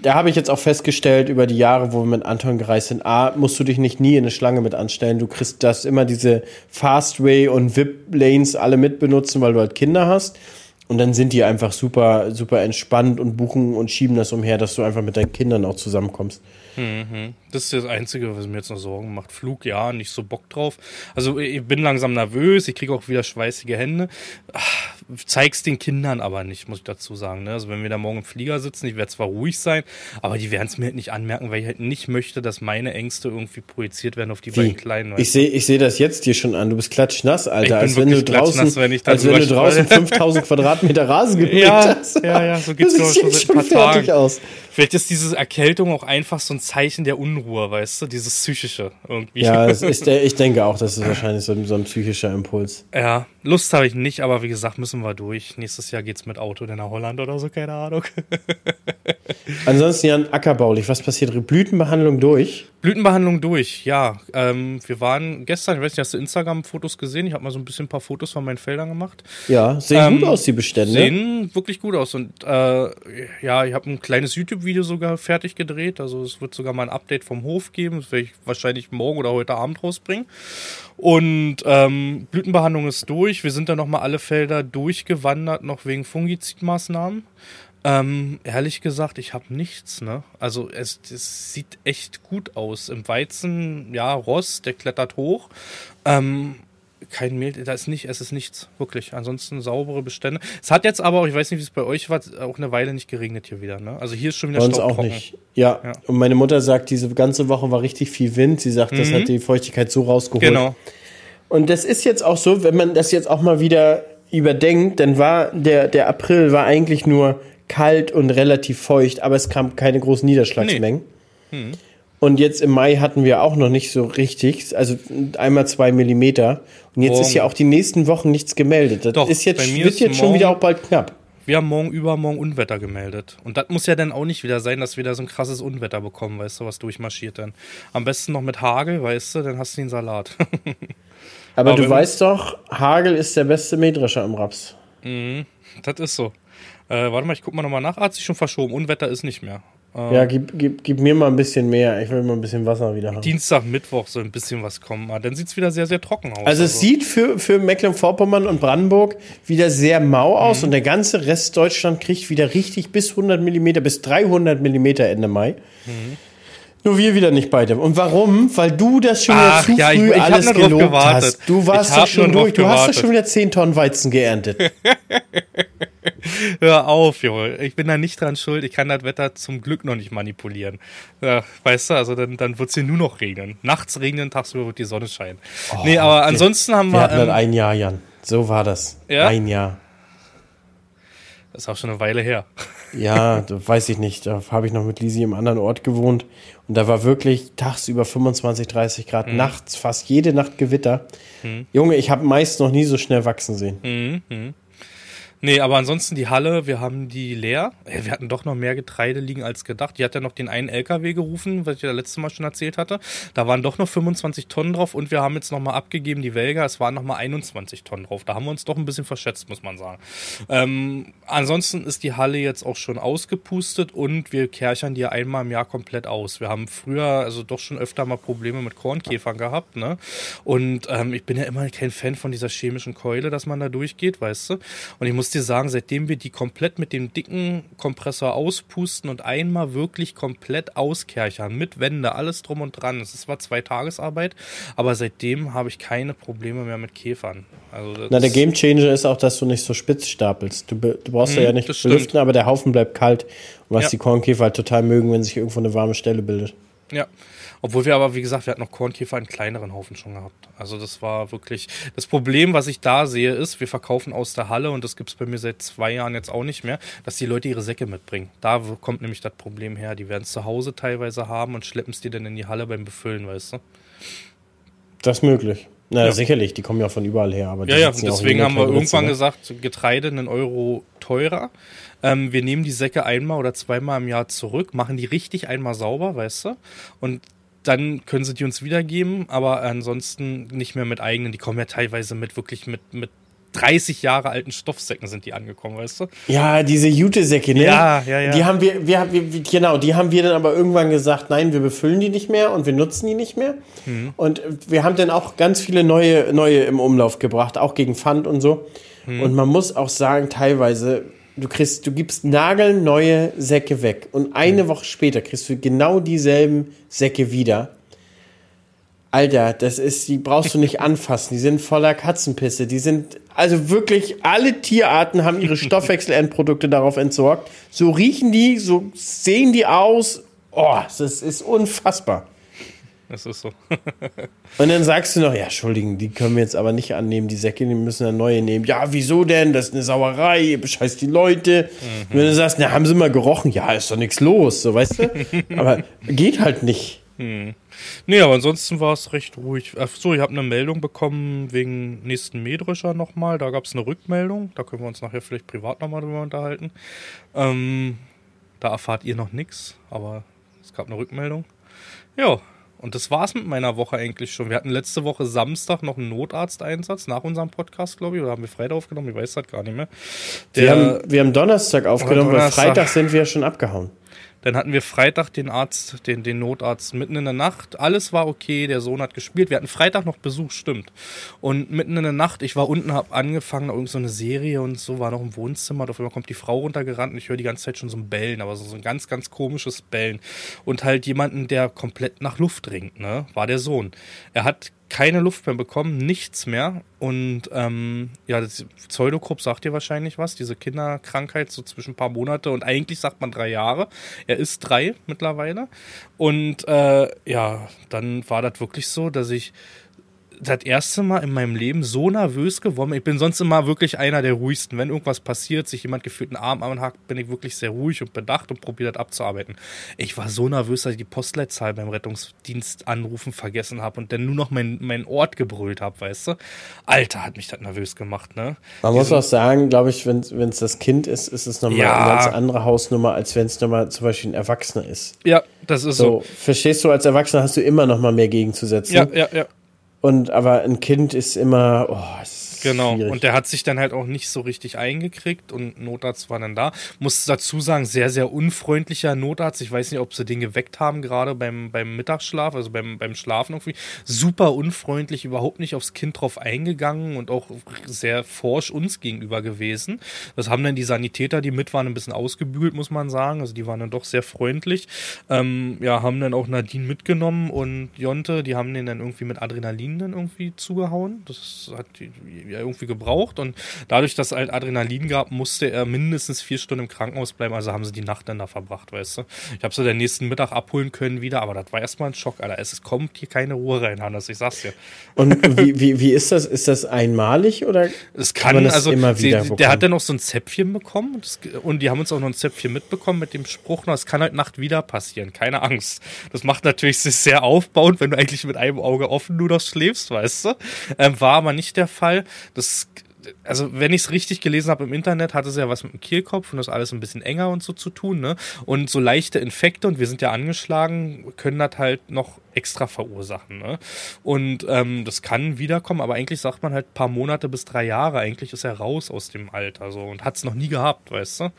da habe ich jetzt auch festgestellt über die Jahre, wo wir mit Anton gereist sind, A, musst du dich nicht nie in eine Schlange mit anstellen. Du kriegst das immer diese Fastway und VIP-Lanes alle mitbenutzen, weil du halt Kinder hast. Und dann sind die einfach super, super entspannt und buchen und schieben das umher, dass du einfach mit deinen Kindern auch zusammenkommst. Mhm. Das ist das Einzige, was mir jetzt noch Sorgen macht. Flug, ja, nicht so Bock drauf. Also ich bin langsam nervös, ich kriege auch wieder schweißige Hände. Ach, zeig's den Kindern aber nicht, muss ich dazu sagen. Ne? Also wenn wir da morgen im Flieger sitzen, ich werde zwar ruhig sein, aber die werden es mir halt nicht anmerken, weil ich halt nicht möchte, dass meine Ängste irgendwie projiziert werden auf die Wie? beiden Kleinen. Ich sehe ich seh das jetzt dir schon an. Du bist klatschnass, Alter. Als wenn du draußen, wenn als wenn du draußen (laughs) spreche. 5000 Quadratmeter Rasen gepflegt Ja, hast. ja, ja, so geht's, das ich, schon schon fertig aus. Vielleicht ist diese Erkältung auch einfach so ein Zeichen der Unruhe, weißt du, dieses psychische irgendwie. Ja, (laughs) ist ich denke auch, das ist wahrscheinlich so, ein- so ein psychischer Impuls. Ja, Lust habe ich nicht, aber wie gesagt, müssen wir durch. Nächstes Jahr geht's mit Auto dann nach Holland oder so, keine Ahnung. (laughs) Ansonsten, Jan, ackerbaulich, was passiert? Blütenbehandlung durch? Blütenbehandlung durch, ja. Ähm, wir waren gestern, ich weiß nicht, hast du Instagram-Fotos gesehen? Ich habe mal so ein bisschen ein paar Fotos von meinen Feldern gemacht. Ja, sehen Ähm, gut aus, die Bestände. Sehen wirklich gut aus. Und äh, ja, ich habe ein kleines YouTube-Video sogar fertig gedreht. Also es wird sogar mal ein Update vom Hof geben. Das werde ich wahrscheinlich morgen oder heute Abend rausbringen. Und ähm, Blütenbehandlung ist durch. Wir sind dann nochmal alle Felder durchgewandert, noch wegen Fungizidmaßnahmen. Ähm, ehrlich gesagt, ich habe nichts, ne? Also es, es sieht echt gut aus. Im Weizen, ja, Rost, der klettert hoch. Ähm, kein Mehl, da ist nicht, es ist nichts, wirklich. Ansonsten saubere Bestände. Es hat jetzt aber, auch, ich weiß nicht, wie es bei euch war, auch eine Weile nicht geregnet hier wieder, ne? Also hier ist schon wieder Bei uns auch nicht. Ja. Ja. und meine Mutter sagt, diese ganze Woche war richtig viel Wind. Sie sagt, das hat die Feuchtigkeit so rausgeholt. Mhm. Genau. Und das ist jetzt auch so, wenn man das jetzt auch mal wieder überdenkt, dann war der, der April war eigentlich nur kalt und relativ feucht, aber es kam keine großen Niederschlagsmengen. Hm. Und jetzt im Mai hatten wir auch noch nicht so richtig, also einmal zwei Millimeter. Und jetzt Morgen. ist ja auch die nächsten Wochen nichts gemeldet. Das Doch, ist jetzt, wird ist jetzt schon wieder auch bald knapp. Wir haben morgen übermorgen Unwetter gemeldet. Und das muss ja dann auch nicht wieder sein, dass wir da so ein krasses Unwetter bekommen, weißt du, was durchmarschiert dann. Am besten noch mit Hagel, weißt du, dann hast du den Salat. (laughs) Aber, Aber du weißt doch, Hagel ist der beste Mähdrescher im Raps. das ist so. Äh, warte mal, ich guck mal nochmal nach. Ah, hat sich schon verschoben. Unwetter ist nicht mehr. Ja, gib, gib, gib mir mal ein bisschen mehr. Ich will mal ein bisschen Wasser wieder haben. Dienstag, Mittwoch soll ein bisschen was kommen. Ah, Dann sieht's wieder sehr, sehr trocken aus. Also es sieht für, für Mecklenburg-Vorpommern und Brandenburg wieder sehr mau aus Mhm. und der ganze Rest Deutschland kriegt wieder richtig bis 100 Millimeter, bis 300 Millimeter Ende Mai. Mhm. Nur wir wieder nicht beide. Und warum? Weil du das schon wieder Ach, zu ja, ich- früh ich hab alles gelobt gewartet. hast. Du Ich warst doch schon durch. Du hast doch gewartet. schon wieder 10 Tonnen Weizen geerntet. (laughs) Hör auf, Junge. Ich bin da nicht dran schuld. Ich kann das Wetter zum Glück noch nicht manipulieren. Ja, weißt du, also dann, dann wird's hier nur noch regnen. Nachts regnen, tagsüber wird die Sonne scheinen. nee, aber ansonsten haben Wir wir. hatten Ähm, ein Jahr, Jan. So war das. Ja? Ein Jahr. das ist auch schon eine Weile her. Ja, da weiß ich nicht. Da habe ich noch mit Lisi im anderen Ort gewohnt. Und da war wirklich tagsüber 25, 30 Grad, Mhm. nachts fast jede Nacht Gewitter. Junge, ich habe meist noch nie so schnell wachsen sehen. Mhm. Nee, aber ansonsten die Halle, wir haben die leer. Äh, Wir hatten doch noch mehr Getreide liegen als gedacht. Die hat ja noch den einen LKW gerufen, was ich ja letztes Mal schon erzählt hatte. Da waren doch noch 25 Tonnen drauf und wir haben jetzt nochmal abgegeben, die Welga, es waren nochmal 21 Tonnen drauf. Da haben wir uns doch ein bisschen verschätzt, muss man sagen. Ähm, ansonsten ist die Halle jetzt auch schon ausgepustet und wir kerchern die einmal im Jahr komplett aus. Wir haben früher also doch schon öfter mal Probleme mit Kornkäfern gehabt, ne? Und ähm, ich bin ja immer kein Fan von dieser chemischen Keule, dass man da durchgeht, weißt du? Und ich muss dir sagen, seitdem wir die komplett mit dem dicken Kompressor auspusten und einmal wirklich komplett auskerchern, mit Wände, alles drum und dran. Es zwar zwei Tagesarbeit, aber seitdem habe ich keine Probleme mehr mit Käfern. Also Na, der Game Changer ist auch, dass du nicht so spitz stapelst. Du, du brauchst ja Mhm, nicht das stimmt. belüften, aber der Haufen bleibt kalt. Und was Ja. die Kornkäfer halt total mögen, wenn sich irgendwo eine warme Stelle bildet. Ja. Obwohl wir aber, wie gesagt, wir hatten noch Kornkäfer in kleineren Haufen schon gehabt. Also das war wirklich. Das Problem, was ich da sehe, ist, wir verkaufen aus der Halle und das gibt's bei mir seit zwei Jahren jetzt auch nicht mehr, dass die Leute ihre Säcke mitbringen. Da kommt nämlich das Problem her. Die werden es zu Hause teilweise haben und schleppen es dir dann in die Halle beim Befüllen, weißt du? Das ist möglich. Na, Ja. sicherlich, die kommen ja von überall her. Aber die Ja, ja, deswegen haben wir irgendwann ne? gesagt, Getreide einen Euro teurer. Ähm, wir nehmen die Säcke einmal oder zweimal im Jahr zurück, machen die richtig einmal sauber, weißt du? Und dann können sie die uns wiedergeben, aber ansonsten nicht mehr mit eigenen. Die kommen ja teilweise mit wirklich mit, mit 30 Jahre alten Stoffsäcken sind die angekommen, weißt du? Ja, diese Jutesäcke, ne? Ja, ja, ja. Die haben wir, wir, wir, genau, die haben wir dann aber irgendwann gesagt, nein, wir befüllen die nicht mehr und wir nutzen die nicht mehr. Mhm. Und wir haben dann auch ganz viele neue, neue im Umlauf gebracht, auch gegen Pfand und so. Und man muss auch sagen, teilweise, du kriegst, du gibst nagelneue Säcke weg und eine Woche später kriegst du genau dieselben Säcke wieder. Alter, das ist, die brauchst du nicht (laughs) anfassen. Die sind voller Katzenpisse. Die sind, also wirklich, alle Tierarten haben ihre (laughs) Stoffwechselendprodukte darauf entsorgt. So riechen die, so sehen die aus. Oh, das ist unfassbar. Das ist so. (laughs) Und dann sagst du noch, ja, Entschuldigen, die können wir jetzt aber nicht annehmen, die Säcke, die müssen dann neue nehmen. Ja, wieso denn? Das ist eine Sauerei, ihr bescheißt die Leute. Mhm. Und wenn du sagst, na, haben sie mal gerochen? Ja, ist doch nichts los, so, weißt du? (laughs) aber geht halt nicht. Hm. Nee, aber ansonsten war es recht ruhig. Ach so, ich habe eine Meldung bekommen wegen nächsten Mähdrescher nochmal. Da gab es eine Rückmeldung. Da können wir uns nachher vielleicht privat nochmal drüber unterhalten. Ähm, da erfahrt ihr noch nichts, aber es gab eine Rückmeldung. Ja, und das war's mit meiner Woche eigentlich schon. Wir hatten letzte Woche Samstag noch einen Notarzteinsatz nach unserem Podcast, glaube ich. Oder haben wir Freitag aufgenommen? Ich weiß das gar nicht mehr. Der, wir, haben, wir haben Donnerstag aufgenommen, Donnerstag. weil Freitag sind wir schon abgehauen. Dann hatten wir Freitag den Arzt, den, den Notarzt mitten in der Nacht. Alles war okay, der Sohn hat gespielt. Wir hatten Freitag noch Besuch, stimmt. Und mitten in der Nacht, ich war unten, hab angefangen, irgend so eine Serie und so, war noch im Wohnzimmer. Auf einmal kommt die Frau runtergerannt und ich höre die ganze Zeit schon so ein Bellen, aber so, so ein ganz, ganz komisches Bellen. Und halt jemanden, der komplett nach Luft ringt, ne? War der Sohn. Er hat keine Luft mehr bekommen, nichts mehr. Und ähm, ja, das Pseudokrupp sagt dir wahrscheinlich was, diese Kinderkrankheit, so zwischen ein paar Monate und eigentlich sagt man drei Jahre. Er ist drei mittlerweile. Und äh, ja, dann war das wirklich so, dass ich das erste Mal in meinem Leben so nervös geworden. Ich bin sonst immer wirklich einer der ruhigsten. Wenn irgendwas passiert, sich jemand gefühlt einen Arm anhakt, bin ich wirklich sehr ruhig und bedacht und probiere das abzuarbeiten. Ich war so nervös, dass ich die Postleitzahl beim Rettungsdienst anrufen vergessen habe und dann nur noch meinen mein Ort gebrüllt habe, weißt du? Alter, hat mich das nervös gemacht, ne? Man Diesen, muss auch sagen, glaube ich, wenn es das Kind ist, ist es nochmal ja, eine ganz andere Hausnummer, als wenn es nochmal zum Beispiel ein Erwachsener ist. Ja, das ist so. so. Verstehst du, als Erwachsener hast du immer noch mal mehr gegenzusetzen. Ja, ja, ja. Und aber ein Kind ist immer, oh, es Genau, schwierig. und der hat sich dann halt auch nicht so richtig eingekriegt und Notarzt war dann da. Muss dazu sagen, sehr, sehr unfreundlicher Notarzt. Ich weiß nicht, ob sie den geweckt haben, gerade beim, beim Mittagsschlaf, also beim, beim Schlafen irgendwie. Super unfreundlich, überhaupt nicht aufs Kind drauf eingegangen und auch sehr forsch uns gegenüber gewesen. Das haben dann die Sanitäter, die mit waren, ein bisschen ausgebügelt, muss man sagen. Also die waren dann doch sehr freundlich. Ähm, ja, haben dann auch Nadine mitgenommen und Jonte, die haben den dann irgendwie mit Adrenalin dann irgendwie zugehauen. Das hat die, ja irgendwie gebraucht und dadurch, dass es halt Adrenalin gab, musste er mindestens vier Stunden im Krankenhaus bleiben, also haben sie die Nacht dann da verbracht, weißt du. Ich habe sie den nächsten Mittag abholen können wieder, aber das war erstmal ein Schock, Alter. Es kommt hier keine Ruhe rein, Hannes, ich sag's dir. Und (laughs) wie, wie, wie ist das? Ist das einmalig oder es kann, kann das also immer wieder sie, Der hat dann noch so ein Zäpfchen bekommen und, das, und die haben uns auch noch ein Zäpfchen mitbekommen mit dem Spruch, es kann heute Nacht wieder passieren, keine Angst. Das macht natürlich sehr aufbauend, wenn du eigentlich mit einem Auge offen nur noch schläfst, weißt du. Ähm, war aber nicht der Fall das, also wenn ich es richtig gelesen habe im Internet, hat es ja was mit dem Kehlkopf und das alles ein bisschen enger und so zu tun, ne? Und so leichte Infekte, und wir sind ja angeschlagen, können das halt noch extra verursachen, ne? Und ähm, das kann wiederkommen, aber eigentlich sagt man halt paar Monate bis drei Jahre, eigentlich ist er raus aus dem Alter so und hat es noch nie gehabt, weißt du?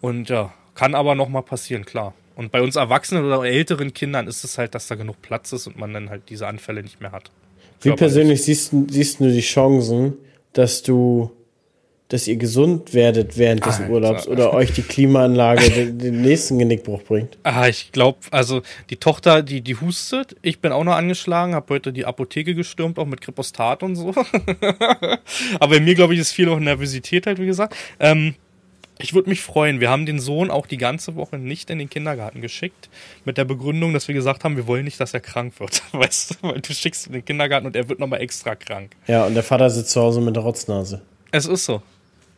Und ja, kann aber noch mal passieren, klar. Und bei uns Erwachsenen oder älteren Kindern ist es halt, dass da genug Platz ist und man dann halt diese Anfälle nicht mehr hat. Wie persönlich siehst, siehst du die Chancen, dass du, dass ihr gesund werdet während des Alter. Urlaubs oder euch die Klimaanlage (laughs) den, den, nächsten Genickbruch bringt? Ah, ich glaube, also die Tochter, die, die hustet. Ich bin auch noch angeschlagen, habe heute die Apotheke gestürmt, auch mit Kripostat und so. (laughs) Aber bei mir, glaube ich, ist viel auch Nervosität halt, wie gesagt. Ähm, ich würde mich freuen. Wir haben den Sohn auch die ganze Woche nicht in den Kindergarten geschickt, mit der Begründung, dass wir gesagt haben, wir wollen nicht, dass er krank wird. (laughs) Weißt du, weil du schickst ihn in den Kindergarten und er wird nochmal extra krank. Ja, und der Vater sitzt zu Hause mit der Rotznase. Es ist so.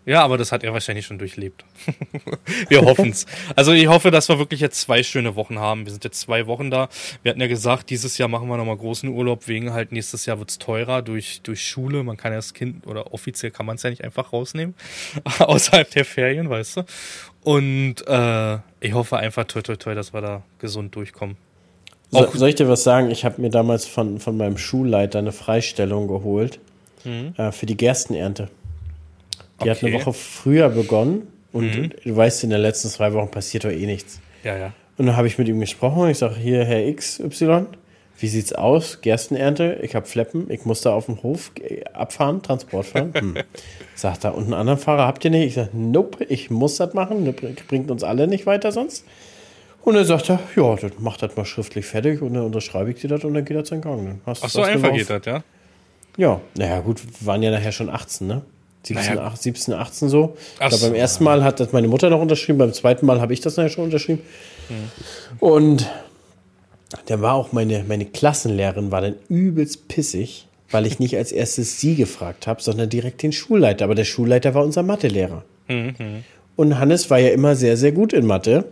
Ja, aber das hat er wahrscheinlich schon durchlebt. (laughs) wir hoffen's. Also ich hoffe, dass wir wirklich jetzt zwei schöne Wochen haben. Wir sind jetzt zwei Wochen da. Wir hatten ja gesagt, dieses Jahr machen wir nochmal großen Urlaub, wegen halt nächstes Jahr wird's teurer durch, durch Schule. Man kann ja das Kind, oder offiziell kann man es ja nicht einfach rausnehmen. (laughs) außerhalb der Ferien, weißt du. Und äh, ich hoffe einfach, toi toi toi, dass wir da gesund durchkommen. So, soll ich dir was sagen? Ich habe mir damals von, von meinem Schulleiter eine Freistellung geholt mhm. äh, für die Gerstenernte. Die okay. hat eine Woche früher begonnen und mhm. du weißt, in den letzten zwei Wochen passiert doch eh nichts. Ja, ja. Und dann habe ich mit ihm gesprochen und ich sage, hier, Herr XY, wie sieht's aus? Gerstenernte, ich habe Fleppen, ich muss da auf dem Hof abfahren, Transport fahren. (laughs) Hm. Sagt er, und einen anderen Fahrer habt ihr nicht? Ich sage, nope, ich muss das machen, das bringt uns alle nicht weiter sonst. Und dann sagt er, ja, dann macht das mal schriftlich fertig und dann unterschreibe ich dir das und dann geht das in Gang. Dann hast, Ach so einfach geht das, ja? Ja, naja, gut, wir waren ja nachher schon 18, ne? 17, Naja. 18, 17 18 so. Ach Ich glaub, beim ersten Mal hat das meine Mutter noch unterschrieben, beim zweiten Mal habe ich das nachher schon unterschrieben. Hm. Und dann war auch meine, meine Klassenlehrerin war dann übelst pissig, weil ich nicht als erstes sie gefragt habe, sondern direkt den Schulleiter. Aber der Schulleiter war unser Mathelehrer. Mhm, Und Hannes war ja immer sehr, sehr gut in Mathe.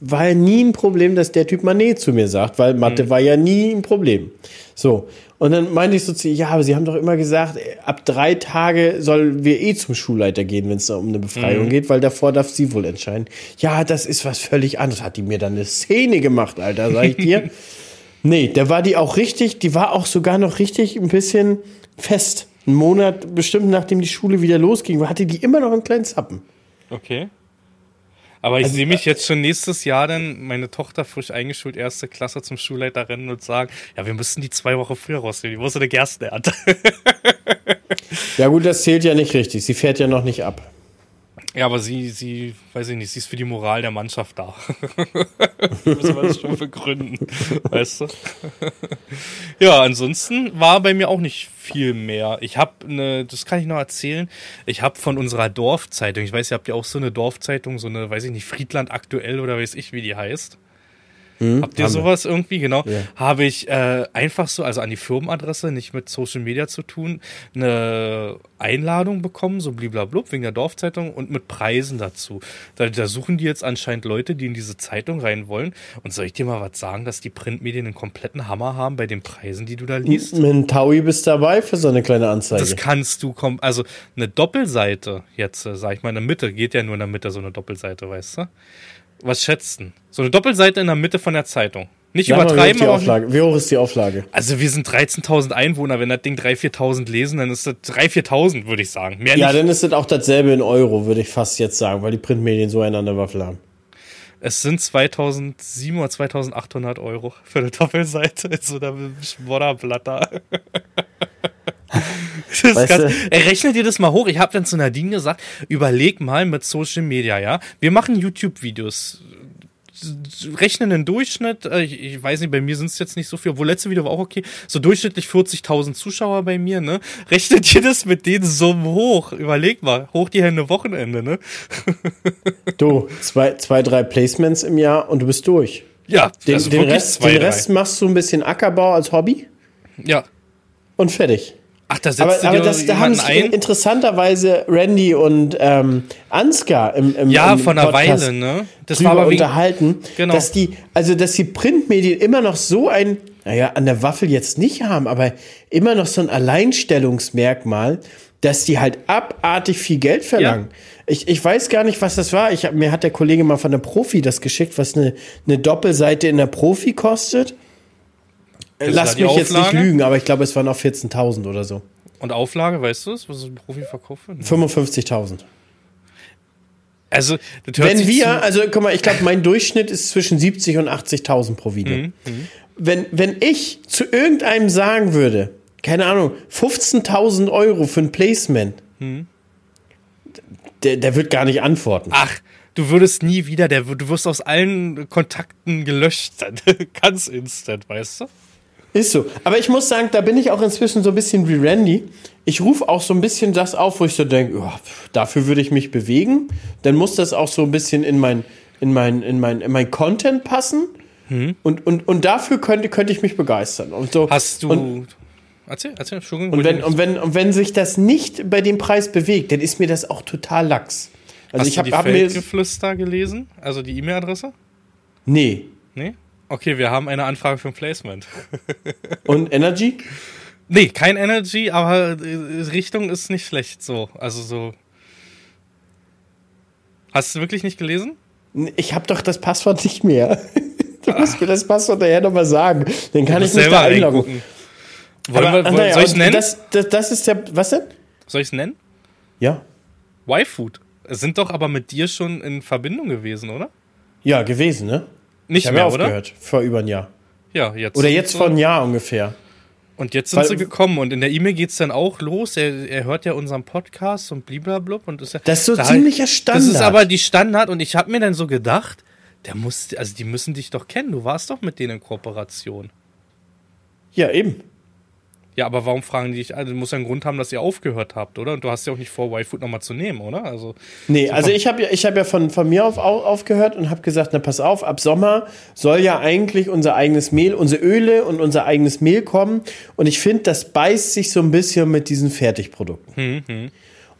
War ja nie ein Problem, dass der Typ mal nee zu mir sagt, weil Mathe war ja nie ein Problem. So. Und dann meinte ich so zu ihr, ja, aber Sie haben doch immer gesagt, ab drei Tage sollen wir eh zum Schulleiter gehen, wenn es da um eine Befreiung geht, weil davor darf sie wohl entscheiden. Ja, das ist was völlig anderes. Hat die mir dann eine Szene gemacht, Alter, sag ich dir. (laughs) nee, da war die auch richtig, die war auch sogar noch richtig ein bisschen fest. Einen Monat bestimmt, nachdem die Schule wieder losging, hatte die immer noch einen kleinen Zappen. Okay. Aber ich Also, sehe mich jetzt schon nächstes Jahr dann, meine Tochter frisch eingeschult, erste Klasse zum Schulleiter rennen und sagen, ja, wir müssen die zwei Wochen früher rausnehmen. Die muss eine Gerstenernte. Ja gut, das zählt ja nicht richtig. Sie fährt ja noch nicht ab. Ja, aber sie, sie, weiß ich nicht, sie ist für die Moral der Mannschaft da. (laughs) Müssen wir das schon begründen, (laughs) weißt du? ja, ansonsten war bei mir auch nicht viel mehr. Ich habe eine, das kann ich noch erzählen, ich habe von unserer Dorfzeitung, ich weiß, ihr habt ja auch so eine Dorfzeitung, so eine, weiß ich nicht, Friedland aktuell oder weiß ich, wie die heißt. Habt ihr Hm, haben wir. sowas irgendwie? Genau. Ja. Habe ich äh, einfach so, also an die Firmenadresse, nicht mit Social Media zu tun, eine Einladung bekommen, so bliblablub, wegen der Dorfzeitung und mit Preisen dazu. Da, da suchen die jetzt anscheinend Leute, die in diese Zeitung rein wollen. Und soll ich dir mal was sagen, dass die Printmedien einen kompletten Hammer haben bei den Preisen, die du da liest? Mit einem Taui bist dabei für so eine kleine Anzeige. Das kannst du kom also eine Doppelseite jetzt, äh, sag ich mal, in der Mitte, geht ja nur in der Mitte so eine Doppelseite, weißt du? Was schätzen? So eine Doppelseite in der Mitte von der Zeitung. Nicht Sag mal, wie hoch übertreiben, Auflage? Wie hoch ist die Auflage? also wir sind 13.000 Einwohner. Wenn das Ding 3.000, 4.000 lesen, dann ist das 3.000, 4.000, würde ich sagen. Mehr Ja, nicht. dann ist das auch dasselbe in Euro, würde ich fast jetzt sagen, weil die Printmedien so einander Waffel haben. Es sind 2.700 oder 2.800 Euro für eine Doppelseite in (laughs) so einer Schmodderblatter. (laughs) (laughs) Weißt ganz, du- ey, rechne dir das mal hoch. Ich habe dann zu Nadine gesagt, überleg mal mit Social Media, ja. Wir machen YouTube-Videos. Rechne einen Durchschnitt, äh, ich, ich weiß nicht, bei mir sind es jetzt nicht so viel, obwohl letzte Video war auch okay, so durchschnittlich 40.000 Zuschauer bei mir, ne? Rechne dir das mit den Summen hoch. Überleg mal, hoch die Hände Wochenende, ne? Du, zwei, zwei, drei Placements im Jahr und du bist durch. Ja, Den, also den, Rest, zwei, den. Rest machst du ein bisschen Ackerbau als Hobby Ja. und fertig. Ach, da setzt Aber, du aber das, da haben sich ein? interessanterweise Randy und ähm, Ansgar im, im Ja, im von einer Podcast Weile, ne? Das war aber wegen, unterhalten, Genau. dass die, also dass die Printmedien immer noch so ein, naja, an der Waffel jetzt nicht haben, aber immer noch so ein Alleinstellungsmerkmal, dass die halt abartig viel Geld verlangen. Ich, ich weiß gar nicht, was das war. Ich mir hat der Kollege mal von der Profi das geschickt, was eine, eine Doppelseite in der Profi kostet. Ist Lass mich jetzt nicht Auflage? lügen, aber ich glaube, es waren auch 14.000 oder so. Und Auflage, weißt du es, was ein Profi verkauft wird? 55.000. Also, Wenn wir, also guck mal, ich glaube, mein Durchschnitt ist zwischen 70 und 80.000 pro Video. Mhm, Wenn, wenn ich zu irgendeinem sagen würde, keine Ahnung, 15.000 Euro für ein Placement, Mhm. der, der wird gar nicht antworten. Ach, du würdest nie wieder, der, du wirst aus allen Kontakten gelöscht. (laughs) Ganz instant, weißt du? Ist so. Aber ich muss sagen, da bin ich auch inzwischen so ein bisschen wie Randy. Ich rufe auch so ein bisschen das auf, wo ich so denke, oh, dafür würde ich mich bewegen. Dann muss das auch so ein bisschen in mein, in mein, in mein, in mein Content passen. Und, und, und dafür könnte, könnte ich mich begeistern. Und so, Hast du. Und, erzähl, erzähl, Entschuldigung. und, wenn, und, wenn, und wenn sich das nicht bei dem Preis bewegt, dann ist mir das auch total lax. Also Hast ich habe hab mir. Feldgeflüster gelesen? Also die E-Mail-Adresse? Nee. Nee? Okay, wir haben eine Anfrage für ein Placement. (laughs) Und Energy? Nee, kein Energy, aber äh, Richtung ist nicht schlecht so. Also so. Hast du wirklich nicht gelesen? Ich habe doch das Passwort nicht mehr. (laughs) Du musst mir das Passwort daher nochmal sagen. Dann kann ich mich da einloggen. Wollen Aber, wir, wollen, naja, soll ich es nennen? Das, das, das ist der. Was denn? soll ich es nennen? Ja. Y-Food. Sind doch aber mit dir schon in Verbindung gewesen, oder? Ja, gewesen, ne? Nicht Ich mehr, ja oder? aufgehört. Vor über ein Jahr. Ja, jetzt. Oder jetzt vor einem Jahr ungefähr. Und jetzt sind Weil- sie gekommen und in der E-Mail geht's dann auch los. Er, er hört ja unseren Podcast und bliblablub und ist ja. Das ist so da- ziemlicher Standard. Das ist aber die Standard und ich habe mir dann so gedacht, der muss, also die müssen dich doch kennen. Du warst doch mit denen in Kooperation. Ja, eben. Ja, aber warum fragen die dich? Also, muss ja einen Grund haben, dass ihr aufgehört habt, oder? Und du hast ja auch nicht vor, Y-Food nochmal zu nehmen, oder? Also, Nee, So also ich habe ja, ich hab ja von, von mir auf au- aufgehört und habe gesagt, na pass auf, ab Sommer soll ja eigentlich unser eigenes Mehl, unsere Öle und unser eigenes Mehl kommen. Und ich finde, das beißt sich so ein bisschen mit diesen Fertigprodukten. Hm,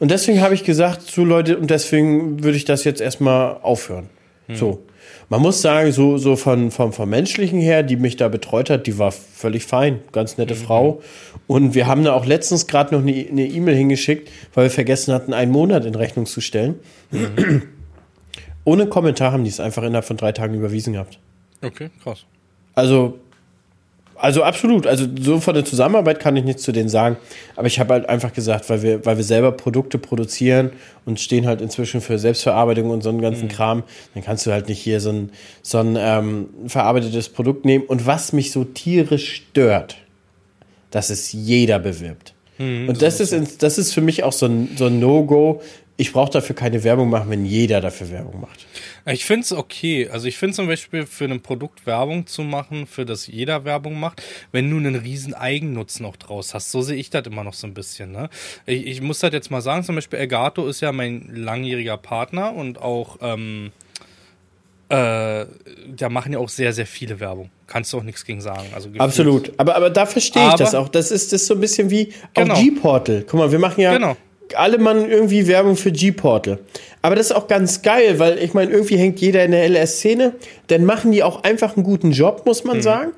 Und deswegen habe ich gesagt, so Leute, und deswegen würde ich das jetzt erstmal aufhören. Hm. So. Man muss sagen, so, so von, vom, vom Menschlichen her, die mich da betreut hat, die war völlig fein. Ganz nette Mhm. Frau. Und wir haben da auch letztens gerade noch eine E-Mail hingeschickt, weil wir vergessen hatten, einen Monat in Rechnung zu stellen. Mhm. (clears throat) Ohne Kommentar haben die es einfach innerhalb von drei Tagen überwiesen gehabt. okay, krass. Also, also absolut. Also so von der Zusammenarbeit kann ich nichts zu denen sagen. Aber ich habe halt einfach gesagt, weil wir, weil wir selber Produkte produzieren und stehen halt inzwischen für Selbstverarbeitung und so einen ganzen Kram, dann kannst du halt nicht hier so ein, so ein ähm, verarbeitetes Produkt nehmen. Und was mich so tierisch stört, dass es jeder bewirbt. und das ist, ins- das ist für mich auch so ein, so ein No-Go. Ich brauche dafür keine Werbung machen, wenn jeder dafür Werbung macht. Ich finde es okay. Also ich finde zum Beispiel für ein Produkt Werbung zu machen, für das jeder Werbung macht, wenn du einen riesen Eigennutzen auch draus hast. So sehe ich das immer noch so ein bisschen. Ne? Ich, ich muss das jetzt mal sagen, zum Beispiel Elgato ist ja mein langjähriger Partner und auch ähm, äh, da machen ja auch sehr, sehr viele Werbung. Kannst du auch nichts gegen sagen. Also Absolut. Aber, aber da verstehe ich das auch. Das ist, das ist so ein bisschen wie Genau. auch G-Portal. Guck mal, wir machen ja Genau. Alle Mann irgendwie Werbung für G-Portal. Aber das ist auch ganz geil, weil ich meine, irgendwie hängt jeder in der LS-Szene. Dann machen die auch einfach einen guten Job, muss man sagen.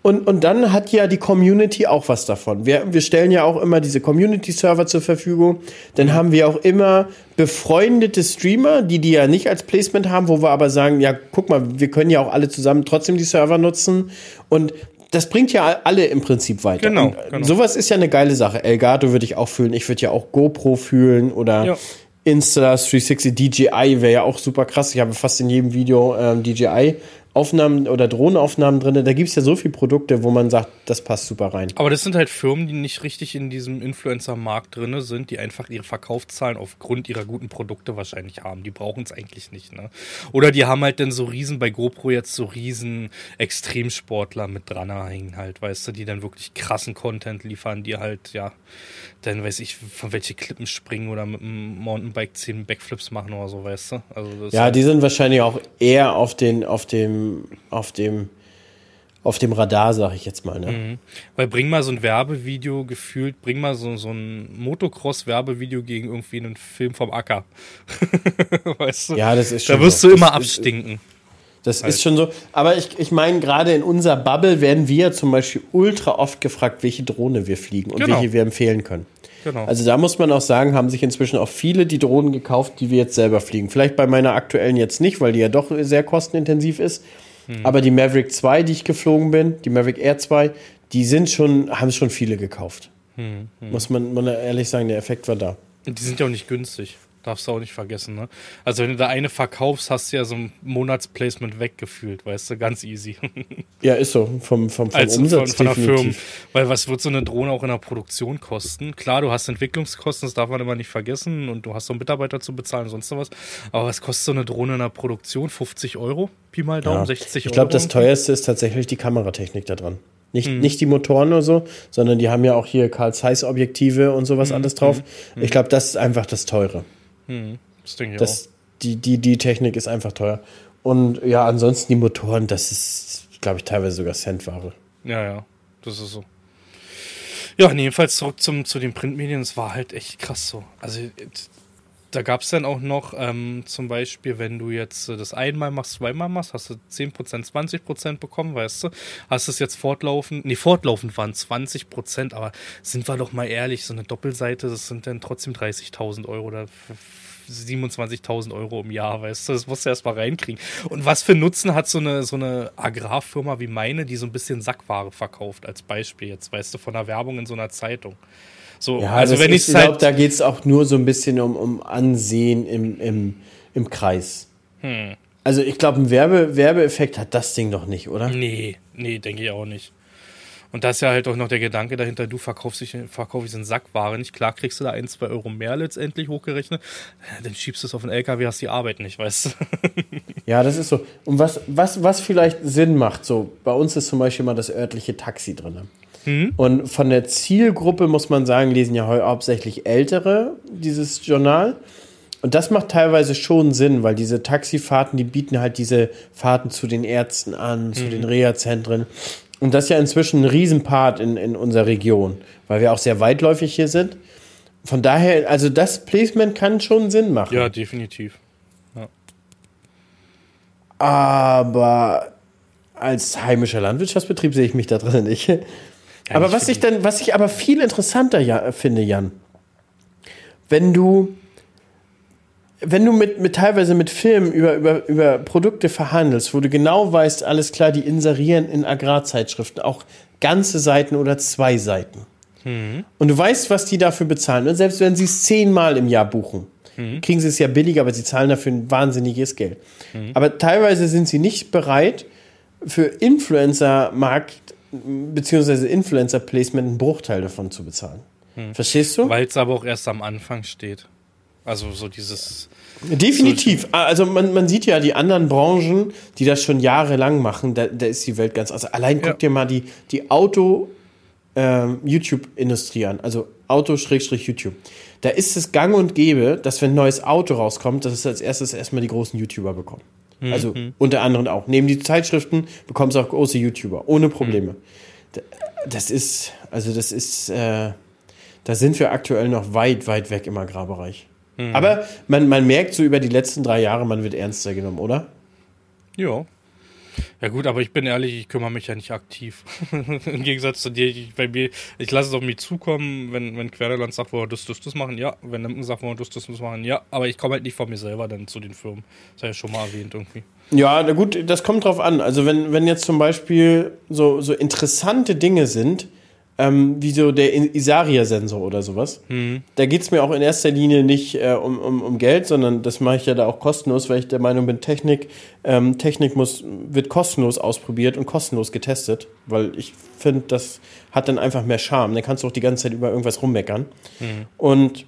Und, und dann hat ja die Community auch was davon. Wir, wir stellen ja auch immer diese Community-Server zur Verfügung. Dann haben wir auch immer befreundete Streamer, die die ja nicht als Placement haben, wo wir aber sagen, ja, guck mal, wir können ja auch alle zusammen trotzdem die Server nutzen. Und das bringt ja alle im Prinzip weiter. Genau, genau. Sowas ist ja eine geile Sache. Elgato würde ich auch fühlen. Ich würde ja auch GoPro fühlen oder Ja. Insta 360 DJI wäre ja auch super krass. Ich habe fast in jedem Video ähm, DJI Aufnahmen oder Drohnenaufnahmen drin. Da gibt es ja so viele Produkte, wo man sagt, das passt super rein. Aber das sind halt Firmen, die nicht richtig in diesem Influencer-Markt drin sind, die einfach ihre Verkaufszahlen aufgrund ihrer guten Produkte wahrscheinlich haben. Die brauchen es eigentlich nicht, ne? Oder die haben halt dann so riesen, bei GoPro jetzt so riesen Extremsportler mit dran hängen halt, weißt du, die dann wirklich krassen Content liefern, die halt, ja, dann weiß ich, von welche Klippen springen oder mit dem Mountainbike 10 Backflips machen oder so, weißt du? Also Ja, die sind wahrscheinlich auch eher auf den, auf dem, auf dem, auf dem Radar, sag ich jetzt mal. Ne? Mhm. Weil bring mal so ein Werbevideo gefühlt, bring mal so, so ein Motocross-Werbevideo gegen irgendwie einen Film vom Acker. (laughs) weißt du? Ja, das ist Da schon wirst so. du immer Das ist- Das ist schon so. Aber ich, ich meine, gerade in unserer Bubble werden wir zum Beispiel ultra oft gefragt, welche Drohne wir fliegen und Genau. welche wir empfehlen können. Genau. Also da muss man auch sagen, haben sich inzwischen auch viele die Drohnen gekauft, die wir jetzt selber fliegen. Vielleicht bei meiner aktuellen jetzt nicht, weil die ja doch sehr kostenintensiv ist. Hm. Aber die Maverick 2, die ich geflogen bin, die Maverick Air 2, die sind schon, haben schon viele gekauft. Hm, Muss man, man ehrlich sagen, der Effekt war da. Und die sind ja auch nicht günstig. Darfst du auch nicht vergessen, ne? Also wenn du da eine verkaufst, hast du ja so ein Monatsplacement weggefühlt, weißt du, ganz easy. (laughs) Ja, ist so. Vom, vom, vom Als von, Umsatz von der Firma. Weil was wird so eine Drohne auch in der Produktion kosten? Klar, du hast Entwicklungskosten, das darf man immer nicht vergessen und du hast so einen Mitarbeiter zu bezahlen und sonst was. Aber was kostet so eine Drohne in der Produktion? 50 Euro? Pi mal Daumen, Ja. 60 Euro? Ich glaube, das teuerste ist tatsächlich die Kameratechnik da dran. Nicht, Hm. nicht die Motoren oder so, sondern die haben ja auch hier Carl Zeiss Objektive und Hm, sowas alles drauf. Ich glaube, das ist einfach das Teure. Das denke ich Das, die, die, die Technik ist einfach teuer. Und ja, ansonsten die Motoren, das ist, glaube ich, teilweise sogar Centware. auch. Ja, ja, das ist so. Ja, jedenfalls zurück zum, zu den Printmedien, es war halt echt krass so. Also äh, da gab es dann auch noch ähm, zum Beispiel, wenn du jetzt äh, das einmal machst, zweimal machst, hast du 10%, 20% bekommen, weißt du? Hast es jetzt fortlaufend, nee, fortlaufend waren 20%, aber sind wir doch mal ehrlich, so eine Doppelseite, das sind dann trotzdem 30.000 Euro oder f- f- 27.000 Euro im Jahr, weißt du? Das musst du erst mal reinkriegen. Und was für Nutzen hat so eine, so eine Agrarfirma wie meine, die so ein bisschen Sackware verkauft, als Beispiel jetzt, weißt du, von der Werbung in so einer Zeitung? So, Ja, also wenn ist, ich ich halt glaube, da geht es auch nur so ein bisschen um, um Ansehen im, im, im Kreis. Also ich glaube, ein Werbe Werbeeffekt hat das Ding doch nicht, oder? Nee, nee, denke ich auch nicht. Und das ist ja halt auch noch der Gedanke dahinter, du verkaufst dich, verkaufst einen Sack Ware nicht. Klar kriegst du da ein, zwei Euro mehr letztendlich hochgerechnet, dann schiebst du es auf den LKW, hast die Arbeit nicht, weißt du. Ja, das ist so. Und was, was, was vielleicht Sinn macht, so, bei uns ist zum Beispiel mal das örtliche Taxi drin. Mhm. Und von der Zielgruppe muss man sagen, lesen ja hauptsächlich Ältere dieses Journal. Und das macht teilweise schon Sinn, weil diese Taxifahrten, die bieten halt diese Fahrten zu den Ärzten an, zu den Reha-Zentren. Und das ist ja inzwischen ein Riesenpart in, in unserer Region, weil wir auch sehr weitläufig hier sind. Von daher, also das Placement kann schon Sinn machen. Ja, definitiv. Aber als heimischer Landwirtschaftsbetrieb sehe ich mich da drin nicht. Aber was ich dann, was ich aber viel interessanter ja, finde, Jan, wenn du, wenn du mit, mit teilweise mit Filmen über, über, über Produkte verhandelst, wo du genau weißt, alles klar, die inserieren in Agrarzeitschriften auch ganze Seiten oder zwei Seiten. Und du weißt, was die dafür bezahlen. Und selbst wenn sie es zehnmal im Jahr buchen, kriegen sie es ja billiger, aber sie zahlen dafür ein wahnsinniges Geld. Aber teilweise sind sie nicht bereit, für Influencer-Markt beziehungsweise Influencer-Placement einen Bruchteil davon zu bezahlen. Verstehst du? Weil es aber auch erst am Anfang steht. Also so dieses. Definitiv. Also man, man sieht ja die anderen Branchen, die das schon jahrelang machen, da, da ist die Welt ganz. Also allein guck dir mal die, die Auto ähm, an. Also Auto-YouTube. Da ist es gang und gäbe, dass wenn ein neues Auto rauskommt, dass es als erstes erstmal die großen YouTuber bekommen. Also unter anderem auch. Neben die Zeitschriften bekommst du auch große YouTuber, ohne Probleme. Da- Das ist, also das ist, äh, da sind wir aktuell noch weit, weit weg im Agrarbereich. Aber man, man merkt so über die letzten drei Jahre, man wird ernster genommen, oder? Ja. Ja gut, aber ich bin ehrlich, ich kümmere mich ja nicht aktiv. (laughs) Im Gegensatz zu dir, ich, bei ich lasse es auf mich zukommen, wenn, wenn Querdeland sagt, wo das, das, das machen, ja. Wenn Lemken sagt, wo das, das, das machen, ja. Aber ich komme halt nicht von mir selber dann zu den Firmen. Das habe ja schon mal erwähnt irgendwie. Ja, na gut, das kommt drauf an. Also wenn, wenn jetzt zum Beispiel so, so interessante Dinge sind, ähm, wie so der Isaria-Sensor oder sowas, da geht's mir auch in erster Linie nicht äh, um, um, um Geld, sondern das mache ich ja da auch kostenlos, weil ich der Meinung bin, Technik, ähm, Technik muss, wird kostenlos ausprobiert und kostenlos getestet, weil ich finde, das hat dann einfach mehr Charme. Dann kannst du auch die ganze Zeit über irgendwas rummeckern. Und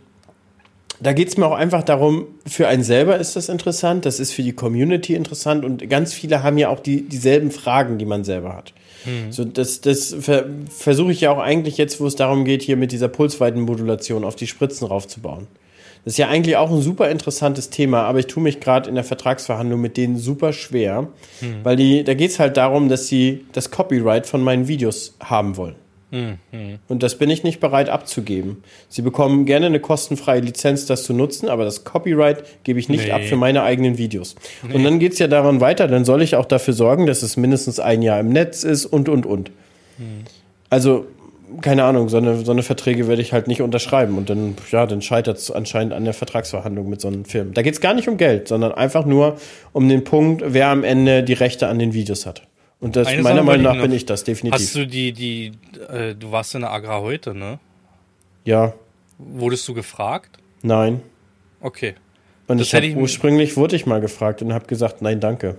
da geht es mir auch einfach darum, für einen selber ist das interessant, das ist für die Community interessant und ganz viele haben ja auch die, dieselben Fragen, die man selber hat. So, das das ver versuche ich ja auch eigentlich jetzt, wo es darum geht, hier mit dieser Pulsweitenmodulation auf die Spritzen raufzubauen. Das ist ja eigentlich auch ein super interessantes Thema, aber ich tue mich gerade in der Vertragsverhandlung mit denen super schwer, weil die, da geht es halt darum, dass sie das Copyright von meinen Videos haben wollen. Und das bin ich nicht bereit abzugeben. Sie bekommen gerne eine kostenfreie Lizenz, das zu nutzen, aber das Copyright gebe ich nicht Nee. ab für meine eigenen Videos. Und dann geht's ja daran weiter, dann soll ich auch dafür sorgen, dass es mindestens ein Jahr im Netz ist und, und, und. Also, keine Ahnung, so eine, so eine Verträge werde ich halt nicht unterschreiben. Und dann, ja, dann scheitert es anscheinend an der Vertragsverhandlung mit so einem Film. Da geht's gar nicht um Geld, sondern einfach nur um den Punkt, wer am Ende die Rechte an den Videos hat. Und das, Eine meiner Meinung nach noch- bin ich das, definitiv. Hast du die, die, äh, du warst in der Agrar heute, ne? ja, Wurdest du gefragt? nein. Okay. Und Das ich hab, hätte ich- ursprünglich wurde ich mal gefragt und habe gesagt, nein, danke.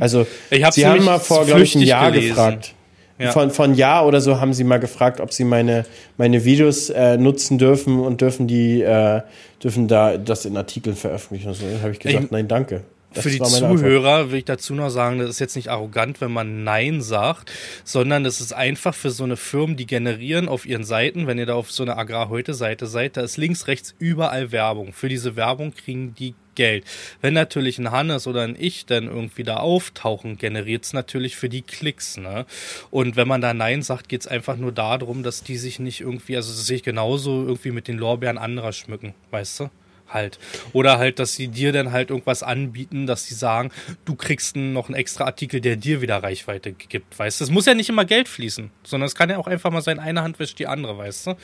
Also, Ich hab's Sie haben mal vor, glaube ich, ein Jahr gelesen. gefragt. Ja. Von, von Jahr oder so haben sie mal gefragt, ob sie meine, meine Videos äh, nutzen dürfen und dürfen die, äh, dürfen da das in Artikeln veröffentlichen. Also habe ich gesagt, Ich- nein, danke. Das Für die meine Antwort. Zuhörer will ich dazu noch sagen, das ist jetzt nicht arrogant, wenn man Nein sagt, sondern das ist einfach für so eine Firmen, die generieren auf ihren Seiten, wenn ihr da auf so einer Agrar-Heute-Seite seid, da ist links, rechts überall Werbung. Für diese Werbung kriegen die Geld. Wenn natürlich ein Hannes oder ein Ich dann irgendwie da auftauchen, generiert es natürlich für die Klicks. Ne? Und wenn man da Nein sagt, geht es einfach nur darum, dass die sich nicht irgendwie, also das sehe ich genauso, irgendwie mit den Lorbeeren anderer schmücken, weißt du? Halt. Oder halt, dass sie dir dann halt irgendwas anbieten, dass sie sagen, du kriegst noch einen extra Artikel, der dir wieder Reichweite gibt, weißt du? Es muss ja nicht immer Geld fließen, sondern es kann ja auch einfach mal sein, eine Hand wäscht die andere, weißt du?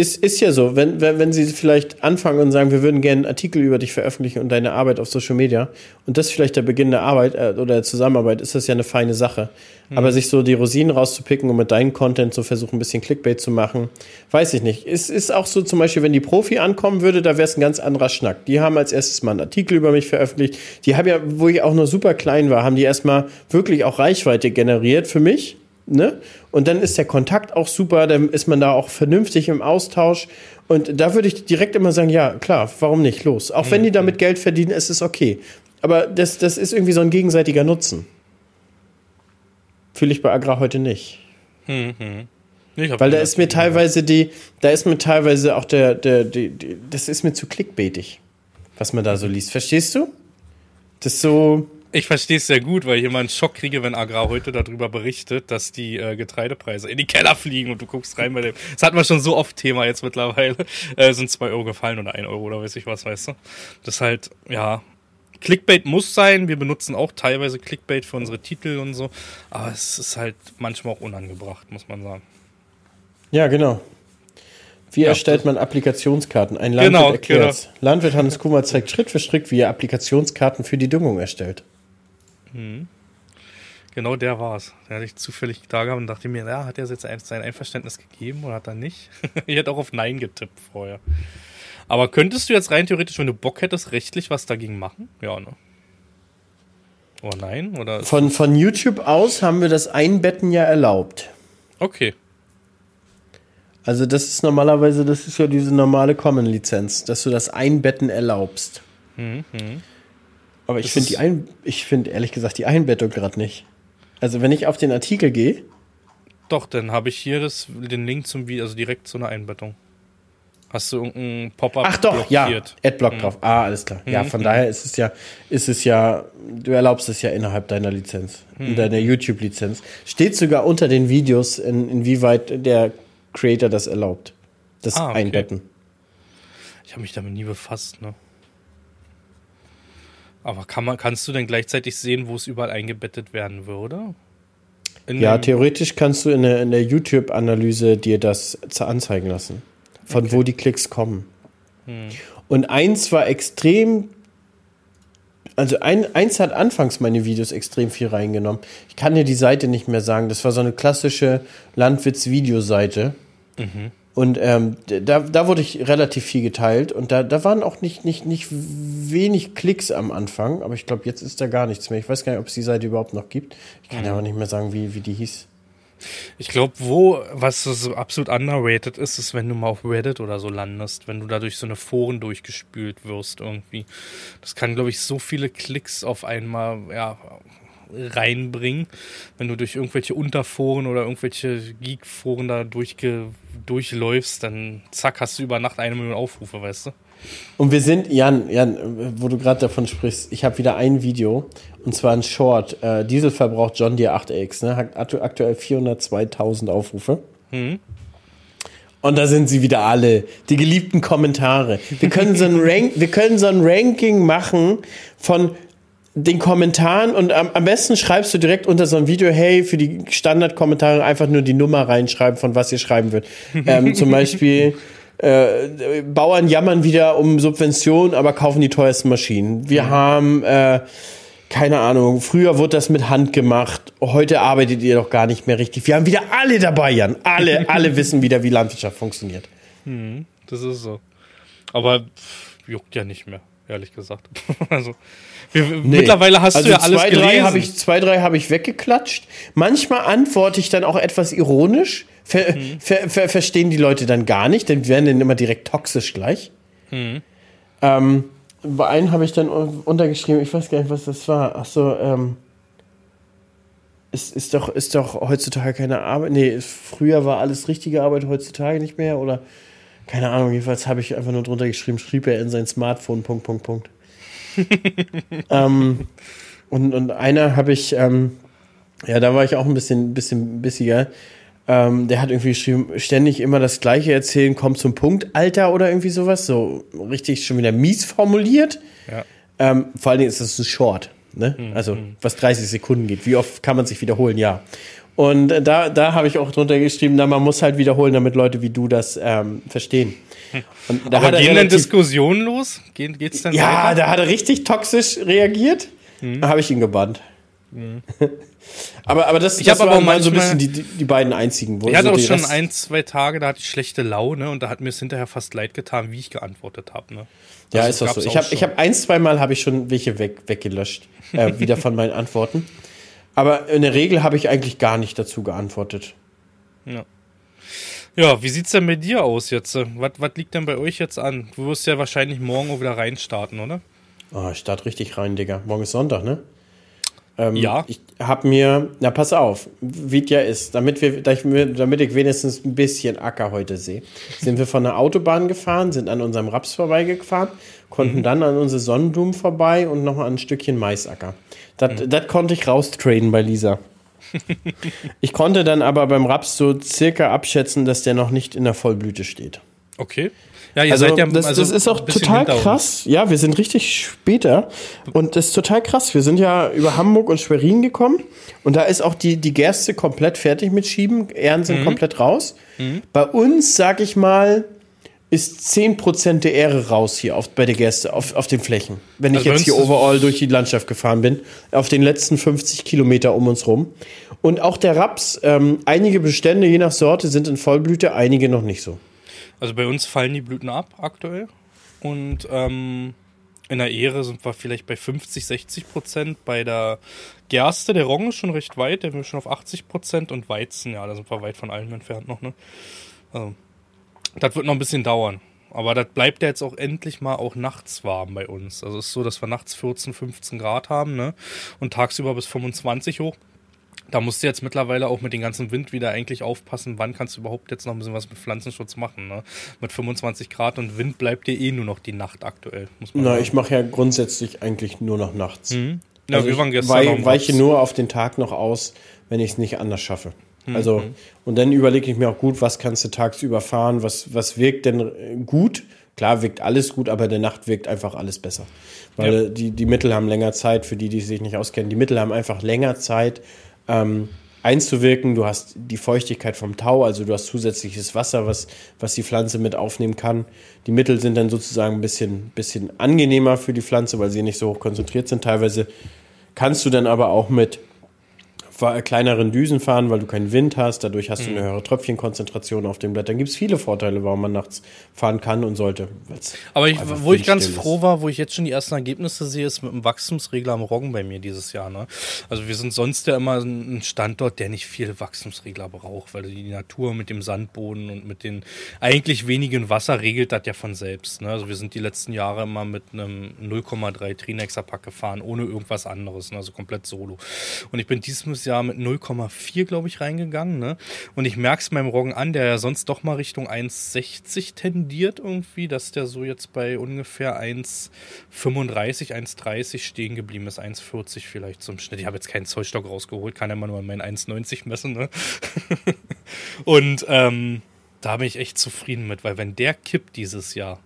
Ist, ist ja so, wenn, wenn, wenn sie vielleicht anfangen und sagen, wir würden gerne einen Artikel über dich veröffentlichen und deine Arbeit auf Social Media und das ist vielleicht der Beginn der Arbeit äh, oder der Zusammenarbeit, ist das ja eine feine Sache. Mhm. Aber sich so die Rosinen rauszupicken und mit deinem Content so versuchen, ein bisschen Clickbait zu machen, weiß ich nicht. Es ist auch so zum Beispiel, wenn die Profi ankommen würde, da wäre es ein ganz anderer Schnack. Die haben als erstes mal einen Artikel über mich veröffentlicht. Die haben ja, wo ich auch noch super klein war, haben die erstmal wirklich auch Reichweite generiert für mich Ne? Und dann ist der Kontakt auch super, dann ist man da auch vernünftig im Austausch. Und da würde ich direkt immer sagen, ja, klar, warum nicht? Los. Auch mhm. wenn die damit Geld verdienen, ist es okay. Aber das, das ist irgendwie so ein gegenseitiger Nutzen. Fühle ich bei Agra heute nicht. Mhm. Weil da ist mir teilweise die, da ist mir teilweise auch der, der, die, die, das ist mir zu clickbaitig, was man da so liest. Verstehst du? Das ist so. Ich verstehe es sehr gut, weil ich immer einen Schock kriege, wenn Agrar heute darüber berichtet, dass die äh, Getreidepreise in die Keller fliegen und du guckst rein bei dem. Das hatten wir schon so oft Thema jetzt mittlerweile. (laughs) Äh, sind zwei Euro gefallen oder ein Euro oder weiß ich was, weißt du? Das ist halt, ja. Clickbait muss sein. Wir benutzen auch teilweise Clickbait für unsere Titel und so. Aber es ist halt manchmal auch unangebracht, muss man sagen. Ja, genau. Wie erstellt man Applikationskarten? Ein Landwirt genau, erklärt. Genau. Landwirt Hannes Kummer zeigt Schritt für Schritt, wie er Applikationskarten für die Düngung erstellt. Mhm. Genau der war es. Der hatte ich zufällig da gehabt und dachte mir, ja, hat er jetzt sein Einverständnis gegeben oder hat er nicht? (laughs) ich hätte auch auf Nein getippt vorher. Aber könntest du jetzt rein theoretisch, wenn du Bock hättest, rechtlich was dagegen machen? Ja, ne? Oder nein? Oder von, von YouTube aus haben wir das Einbetten ja erlaubt. Okay. Also das ist normalerweise, das ist ja diese normale Common-Lizenz, dass du das Einbetten erlaubst. Mhm. Aber ich finde die Ein ich finde ehrlich gesagt die Einbettung gerade nicht. Also wenn ich auf den Artikel gehe. Doch, dann habe ich hier das, den Link zum Video, also direkt zu einer Einbettung. Hast du irgendein Pop-up Ach doch, blockiert? ja, Adblock mhm. drauf. Ah, alles klar. Ja, mhm. von mhm. daher ist es ja, ist es ja, du erlaubst es ja innerhalb deiner Lizenz, mhm. in deiner YouTube-Lizenz. Steht sogar unter den Videos, in, inwieweit der Creator das erlaubt. Das ah, okay. Einbetten. Ich habe mich damit nie befasst, ne? Aber kann man, kannst du denn gleichzeitig sehen, wo es überall eingebettet werden würde? In ja, theoretisch kannst du in der, in der YouTube-Analyse dir das anzeigen lassen, von okay. wo die Klicks kommen. Hm. Und eins war extrem, also ein, eins hat anfangs meine Videos extrem viel reingenommen. Ich kann dir die Seite nicht mehr sagen. Das war so eine klassische Landwitz-Videoseite. Mhm. Und ähm, da, da wurde ich relativ viel geteilt und da, da waren auch nicht, nicht, nicht wenig Klicks am Anfang, aber ich glaube, jetzt ist da gar nichts mehr. Ich weiß gar nicht, ob es die Seite überhaupt noch gibt. Ich kann mhm. ja aber nicht mehr sagen, wie, wie die hieß. Ich glaube, wo, was so absolut underrated ist, ist, wenn du mal auf Reddit oder so landest, wenn du da durch so eine Foren durchgespült wirst irgendwie. Das kann, glaube ich, so viele Klicks auf einmal, ja, reinbringen, wenn du durch irgendwelche Unterforen oder irgendwelche Geek-Foren da durchge durchläufst, dann zack, hast du über Nacht eine Million Aufrufe, weißt du? Und wir sind, Jan, Jan, wo du gerade davon sprichst, ich habe wieder ein Video, und zwar ein Short, äh, Dieselverbrauch John Deere 8X, ne, hat aktuell 402.000 Aufrufe. Mhm. Und da sind sie wieder alle, die geliebten Kommentare. Wir können so ein, Rank, wir können so ein Ranking machen von den Kommentaren und am, am besten schreibst du direkt unter so ein Video, hey, für die Standardkommentare einfach nur die Nummer reinschreiben, von was ihr schreiben wird. (laughs) ähm, zum Beispiel, äh, Bauern jammern wieder um Subventionen, aber kaufen die teuersten Maschinen. Wir mhm. haben, äh, keine Ahnung, früher wurde das mit Hand gemacht, heute arbeitet ihr doch gar nicht mehr richtig. Wir haben wieder alle dabei, Jan. Alle, (laughs) alle wissen wieder, wie Landwirtschaft funktioniert. Mhm, das ist so. Aber juckt ja nicht mehr, ehrlich gesagt. (laughs) also wir, nee. Mittlerweile hast also du ja alles zwei, gelesen. Drei ich, zwei, drei habe ich weggeklatscht. Manchmal antworte ich dann auch etwas ironisch. Ver, mhm. ver, ver, verstehen die Leute dann gar nicht, denn wir werden dann immer direkt toxisch gleich. Mhm. Ähm, bei einem habe ich dann untergeschrieben, ich weiß gar nicht, was das war. Ach so, ähm, ist, ist, doch, ist doch heutzutage keine Arbeit. Nee, früher war alles richtige Arbeit, heutzutage nicht mehr. Oder keine Ahnung, jedenfalls habe ich einfach nur drunter geschrieben, schrieb er in sein Smartphone, Punkt, Punkt, Punkt. (laughs) ähm, und, und einer habe ich, ähm, ja, da war ich auch ein bisschen, bisschen bissiger. Ähm, der hat irgendwie geschrieben, ständig immer das Gleiche erzählen, kommt zum Punkt, Alter, oder irgendwie sowas. So richtig schon wieder mies formuliert. Ja. Ähm, vor allen Dingen ist das ein Short, ne? Mhm. Also, was 30 Sekunden geht. Wie oft kann man sich wiederholen? Ja. Und da, da habe ich auch drunter geschrieben, na, man muss halt wiederholen, damit Leute wie du das ähm, verstehen. Und da Aber gehen dann Diskussionen los? Geht, geht's dann Ja, weiter? da hat er richtig toxisch reagiert. Mhm. Da habe ich ihn gebannt. Mhm. (laughs) aber, aber das, ich das aber auch mal so ein bisschen die, die, beiden einzigen. Wo ich hatte so auch schon Rest ein, zwei Tage, da hatte ich schlechte Laune und da hat mir es hinterher fast leid getan, wie ich geantwortet habe. Ne? Ja, ist das so. Ich habe hab ein, zwei Mal habe ich schon welche weg, weggelöscht, äh, wieder von meinen Antworten. (laughs) Aber in der Regel habe ich eigentlich gar nicht dazu geantwortet. Ja. Ja, wie sieht's denn mit dir aus jetzt? Was, was liegt denn bei euch jetzt an? Du wirst ja wahrscheinlich morgen auch wieder reinstarten, oder? Oh, ich starte richtig rein, Digga. Morgen ist Sonntag, ne? Ähm, ja. Ich habe mir, na pass auf, wie es ja ist, damit, wir, damit ich wenigstens ein bisschen Acker heute sehe, sind wir von der Autobahn gefahren, sind an unserem Raps vorbeigefahren, konnten mhm. dann an unsere Sonnenblumen vorbei und nochmal ein Stückchen Maisacker. Das mhm. konnte ich raustraden bei Lisa. (laughs) ich konnte dann aber beim Raps so circa abschätzen, dass der noch nicht in der Vollblüte steht. Okay. Ja, ihr also, seid ja das, also das ist auch total krass. Ja, wir sind richtig später. Und das ist total krass. Wir sind ja über Hamburg und Schwerin gekommen. Und da ist auch die, die Gerste komplett fertig mit Schieben. Ähren sind mhm. komplett raus. Mhm. Bei uns, sag ich mal, ist 10% der Ähre raus hier auf, bei der Gerste, auf, auf den Flächen. Wenn also ich jetzt hier overall durch die Landschaft gefahren bin, auf den letzten 50 Kilometer um uns rum. Und auch der Raps, ähm, einige Bestände, je nach Sorte, sind in Vollblüte, einige noch nicht so. Also bei uns fallen die Blüten ab aktuell. Und ähm, in der Ehre sind wir vielleicht bei 50, 60 Prozent. Bei der Gerste, der Roggen ist schon recht weit, der ist schon auf 80 Prozent. Und Weizen, ja, da sind wir weit von allem entfernt noch. Ne? Also, das wird noch ein bisschen dauern. Aber das bleibt ja jetzt auch endlich mal auch nachts warm bei uns. Also es ist so, dass wir nachts 14, 15 Grad haben, ne? Und tagsüber bis 25 hoch. Da musst du jetzt mittlerweile auch mit dem ganzen Wind wieder eigentlich aufpassen, wann kannst du überhaupt jetzt noch ein bisschen was mit Pflanzenschutz machen. Ne? Mit 25 Grad und Wind bleibt dir eh nur noch die Nacht aktuell. Muss man Na, sagen. ich mache ja grundsätzlich eigentlich nur noch nachts. Mhm. Ja, also wir waren gestern ich weiche nur auf den Tag noch aus, wenn ich es nicht anders schaffe. Mhm. Also, und dann überlege ich mir auch gut, was kannst du tagsüber fahren, was, was wirkt denn gut. Klar wirkt alles gut, aber in der Nacht wirkt einfach alles besser. Weil ja. die, die Mittel haben länger Zeit, für die, die sich nicht auskennen, die Mittel haben einfach länger Zeit, ähm, einzuwirken. Du hast die Feuchtigkeit vom Tau, also du hast zusätzliches Wasser, was, was die Pflanze mit aufnehmen kann. Die Mittel sind dann sozusagen ein bisschen, bisschen angenehmer für die Pflanze, weil sie nicht so hoch konzentriert sind. Teilweise kannst du dann aber auch mit kleineren Düsen fahren, weil du keinen Wind hast. Dadurch hast du eine mhm. höhere Tröpfchenkonzentration auf dem Blatt. Dann gibt es viele Vorteile, warum man nachts fahren kann und sollte. Aber ich, wo ich ganz froh war, wo ich jetzt schon die ersten Ergebnisse sehe, ist mit dem Wachstumsregler am Roggen bei mir dieses Jahr. Ne? Also wir sind sonst ja immer ein Standort, der nicht viel Wachstumsregler braucht, weil die Natur mit dem Sandboden und mit den eigentlich wenigen Wasser regelt das ja von selbst. Ne? Also wir sind die letzten Jahre immer mit einem 0,3 Trinexer-Pack gefahren, ohne irgendwas anderes, ne? also komplett solo. Und ich bin dieses Jahr Jahr mit 0,4, glaube ich, reingegangen. Ne? Und ich merke es meinem Roggen an, der ja sonst doch mal Richtung 1,60 tendiert irgendwie, dass der so jetzt bei ungefähr 1,35, 1,30 stehen geblieben ist. 1,40 vielleicht zum Schnitt. Ich habe jetzt keinen Zollstock rausgeholt, kann ja mal nur meinen 1,90 messen. Ne? (laughs) Und ähm, da bin ich echt zufrieden mit, weil wenn der kippt dieses Jahr,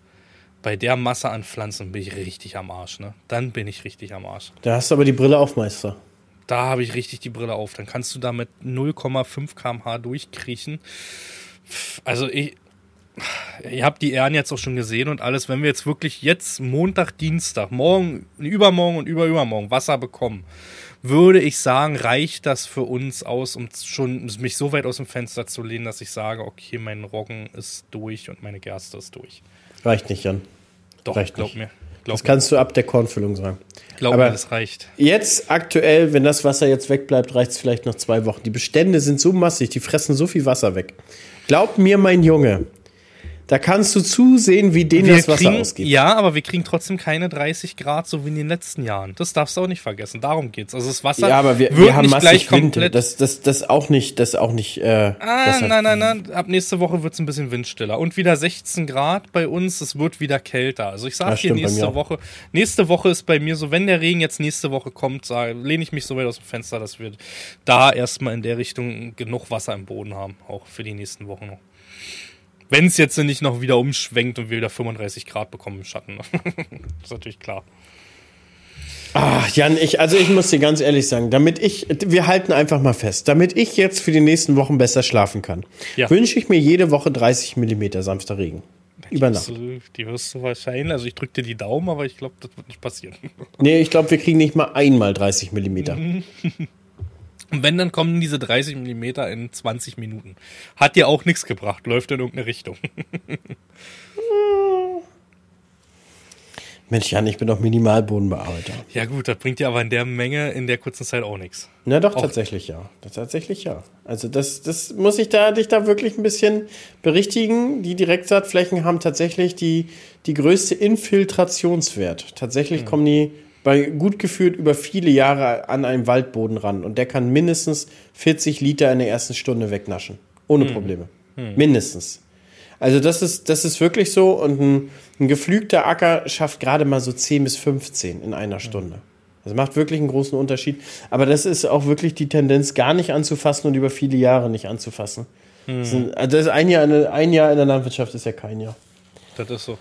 bei der Masse an Pflanzen bin ich richtig am Arsch, ne? Dann bin ich richtig am Arsch. Da hast du aber die Brille auf, Meister da habe ich richtig die Brille auf. Dann kannst du da mit 0,5 km/h durchkriechen. Also ich, ihr habt die Ehren jetzt auch schon gesehen und alles. Wenn wir jetzt wirklich jetzt Montag, Dienstag, morgen, übermorgen und überübermorgen Wasser bekommen, würde ich sagen, reicht das für uns aus, um schon mich so weit aus dem Fenster zu lehnen, dass ich sage, okay, mein Roggen ist durch und meine Gerste ist durch. Reicht nicht, Jan. Doch, reicht glaub nicht. mir. Glaub das kannst du ab der Kornfüllung sagen. Glaub Aber mir, das reicht. Jetzt aktuell, wenn das Wasser jetzt wegbleibt, reicht es vielleicht noch zwei Wochen. Die Bestände sind so massig, die fressen so viel Wasser weg. Glaub mir, mein Junge, da kannst du zusehen, wie denen wir das Wasser kriegen, ausgeht. Ja, aber wir kriegen trotzdem keine 30 Grad, so wie in den letzten Jahren. Das darfst du auch nicht vergessen. Darum geht's. Also das Wasser ja, aber wir, wir haben massig Wind. Das, das, das auch nicht, das auch nicht. Äh, ah, nein, nein, nein. Ab nächste Woche wird's ein bisschen windstiller und wieder 16 Grad bei uns. Es wird wieder kälter. Also ich sage ja, hier nächste Woche. Nächste Woche ist bei mir so, wenn der Regen jetzt nächste Woche kommt, lehne ich mich so weit aus dem Fenster, dass wir da erstmal in der Richtung genug Wasser im Boden haben, auch für die nächsten Wochen noch. Wenn es jetzt nicht noch wieder umschwenkt und wir wieder 35 Grad bekommen im Schatten. das (laughs) ist natürlich klar. Ach, Jan, ich, also ich muss dir ganz ehrlich sagen, damit ich, wir halten einfach mal fest, damit ich jetzt für die nächsten Wochen besser schlafen kann, Ja. wünsche ich mir jede Woche 30 Millimeter sanfter Regen. Über Nacht. Die, die wirst du wahrscheinlich, also ich drücke dir die Daumen, aber ich glaube, das wird nicht passieren. Nee, ich glaube, wir kriegen nicht mal einmal 30 Millimeter. (laughs) Und wenn, dann kommen diese 30 Millimeter in 20 Minuten. Hat dir auch nichts gebracht, läuft in irgendeine Richtung. (laughs) Mensch, Jan, ich bin doch Minimalbodenbearbeiter. Ja gut, das bringt dir aber in der Menge in der kurzen Zeit auch nichts. Na doch, tatsächlich ja. Das, tatsächlich ja. Also das, das muss ich da, dich da wirklich ein bisschen berichtigen. Die Direktsaatflächen haben tatsächlich die, die größte Infiltrationswert. Tatsächlich kommen die bei gut geführt über viele Jahre an einen Waldboden ran. Und der kann mindestens 40 Liter in der ersten Stunde wegnaschen. Ohne Probleme. Mindestens. Also das ist, das ist wirklich so. Und ein, ein geflügter Acker schafft gerade mal so 10 bis 15 in einer Stunde. Das macht wirklich einen großen Unterschied. Aber das ist auch wirklich die Tendenz, gar nicht anzufassen und über viele Jahre nicht anzufassen. Das, also das ist ein, Jahr, in- ein Jahr in der Landwirtschaft ist ja kein Jahr. Das ist so.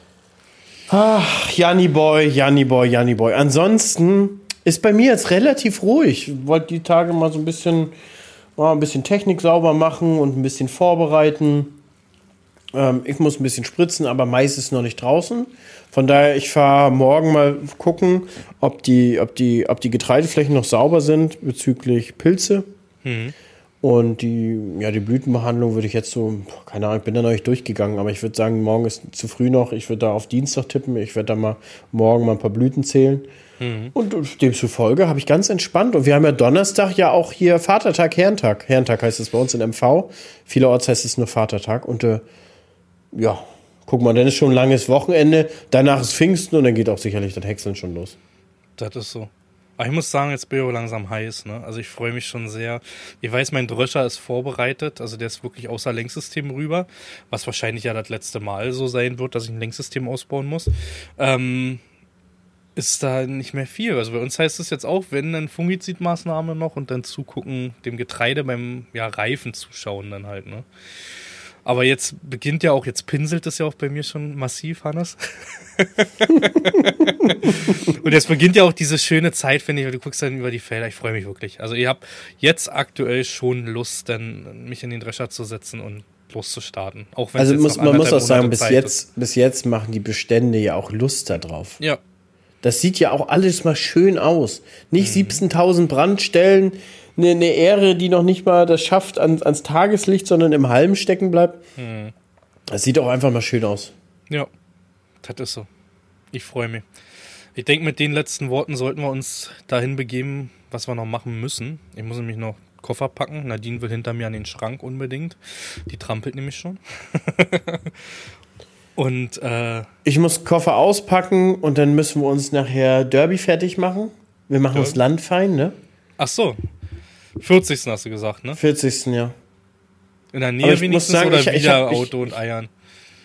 Ach, Janni Boy, Janni Boy, Janni Boy. Ansonsten ist bei mir jetzt relativ ruhig. Ich wollte die Tage mal so ein bisschen, mal ein bisschen Technik sauber machen und ein bisschen vorbereiten. Ähm, ich muss ein bisschen spritzen, aber meist ist noch nicht draußen. Von daher, ich fahre morgen mal gucken, ob die, ob, die, ob die Getreideflächen noch sauber sind bezüglich Pilze. Und die, ja, die Blütenbehandlung würde ich jetzt so, keine Ahnung, ich bin da noch nicht durchgegangen, aber ich würde sagen, morgen ist zu früh noch. Ich würde da auf Dienstag tippen. Ich werde da mal morgen mal ein paar Blüten zählen. Und demzufolge habe ich ganz entspannt. Und wir haben ja Donnerstag ja auch hier Vatertag, Herrentag. Herrentag heißt es bei uns in MV. Vielerorts heißt es nur Vatertag. Und äh, ja, guck mal, dann ist schon ein langes Wochenende. Danach ist Pfingsten und dann geht auch sicherlich das Häckseln schon los. Das ist so. Aber ich muss sagen, jetzt bin ich langsam heiß. Ne? Also ich freue mich schon sehr. Ich weiß, mein Dröscher ist vorbereitet. Also der ist wirklich außer Lenksystem rüber. Was wahrscheinlich ja das letzte Mal so sein wird, dass ich ein Lenksystem ausbauen muss. Ähm, ist da nicht mehr viel. Also bei uns heißt es jetzt auch, wenn dann Fungizidmaßnahme noch und dann zugucken, dem Getreide beim ja, Reifen zuschauen dann halt. Ne? Aber jetzt beginnt ja auch, jetzt pinselt es ja auch bei mir schon massiv, Hannes. (laughs) Und jetzt beginnt ja auch diese schöne Zeit, finde ich, weil du guckst dann über die Felder. Ich freue mich wirklich. Also ich habe jetzt aktuell schon Lust, dann mich in den Drescher zu setzen und loszustarten. Auch wenn Also muss, man muss auch sagen, bis Zeit jetzt, bis jetzt machen die Bestände ja auch Lust da drauf. Ist. Ja, Das sieht ja auch alles mal schön aus. Nicht Mhm. 17.000 Brandstellen, eine, eine Ähre, die noch nicht mal das schafft ans, ans Tageslicht, sondern im Halm stecken bleibt. Mhm. Das sieht auch einfach mal schön aus. ja, das ist so. Ich freue mich. Ich denke, mit den letzten Worten sollten wir uns dahin begeben, was wir noch machen müssen. Ich muss nämlich noch Koffer packen. Nadine will hinter mir an den Schrank unbedingt. Die trampelt nämlich schon. (laughs) und äh, Ich muss Koffer auspacken und dann müssen wir uns nachher Derby fertig machen. Wir machen uns Derby? Landfein, ne? ach so, 40. hast du gesagt, ne? 40. ja. In der Nähe ich muss wenigstens sagen, oder ich- ich wieder hab- ich- Auto und Eiern?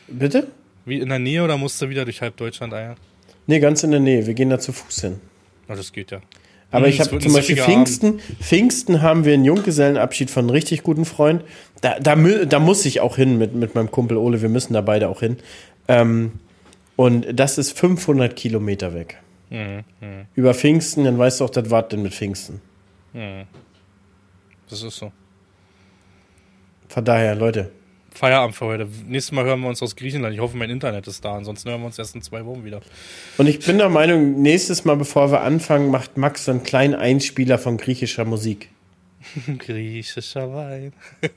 Bitte? Wie in der Nähe oder musst du wieder durch halb Deutschland eiern? Nee, ganz in der Nähe. Wir gehen da zu Fuß hin. Na, das geht ja. Aber Hm, ich habe zum Beispiel Pfingsten. Pfingsten haben wir einen Junggesellenabschied von einem richtig guten Freund. Da, da, da muss ich auch hin mit, mit meinem Kumpel Ole. Wir müssen da beide auch hin. Ähm, und das ist 500 Kilometer weg. Mhm, Über Pfingsten, dann weißt du auch, das war denn mit Pfingsten. Das ist so. Von daher, Leute. Feierabend für heute. Nächstes Mal hören wir uns aus Griechenland. Ich hoffe, mein Internet ist da. Ansonsten hören wir uns erst in zwei Wochen wieder. Und ich bin der Meinung, nächstes Mal, bevor wir anfangen, macht Max so einen kleinen Einspieler von griechischer Musik. (laughs) Griechischer Wein. (laughs)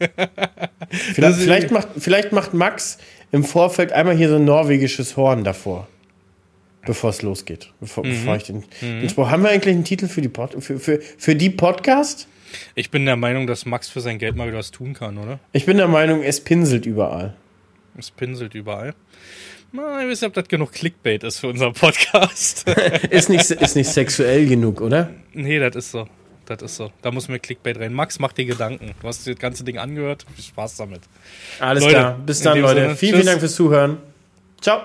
Vielleicht, vielleicht, macht, vielleicht macht Max im Vorfeld einmal hier so ein norwegisches Horn davor. Bevor es losgeht. Bevor, bevor ich den, den Spruch. Haben wir eigentlich einen Titel für die, Pod, für, für, für die Podcast? Ich bin der Meinung, dass Max für sein Geld mal wieder was tun kann, oder? Ich bin der Meinung, es pinselt überall. Es pinselt überall. Na, ich weiß nicht, ob das genug Clickbait ist für unseren Podcast. (laughs) Ist nicht, ist nicht sexuell genug, oder? nee, das ist so. Das ist so. Da muss mir Clickbait rein. Max, mach dir Gedanken. Du hast das ganze Ding angehört. Viel Spaß damit. Alles Leute, klar. Bis dann, Leute. Sinne, vielen, vielen Dank fürs Zuhören. Ciao.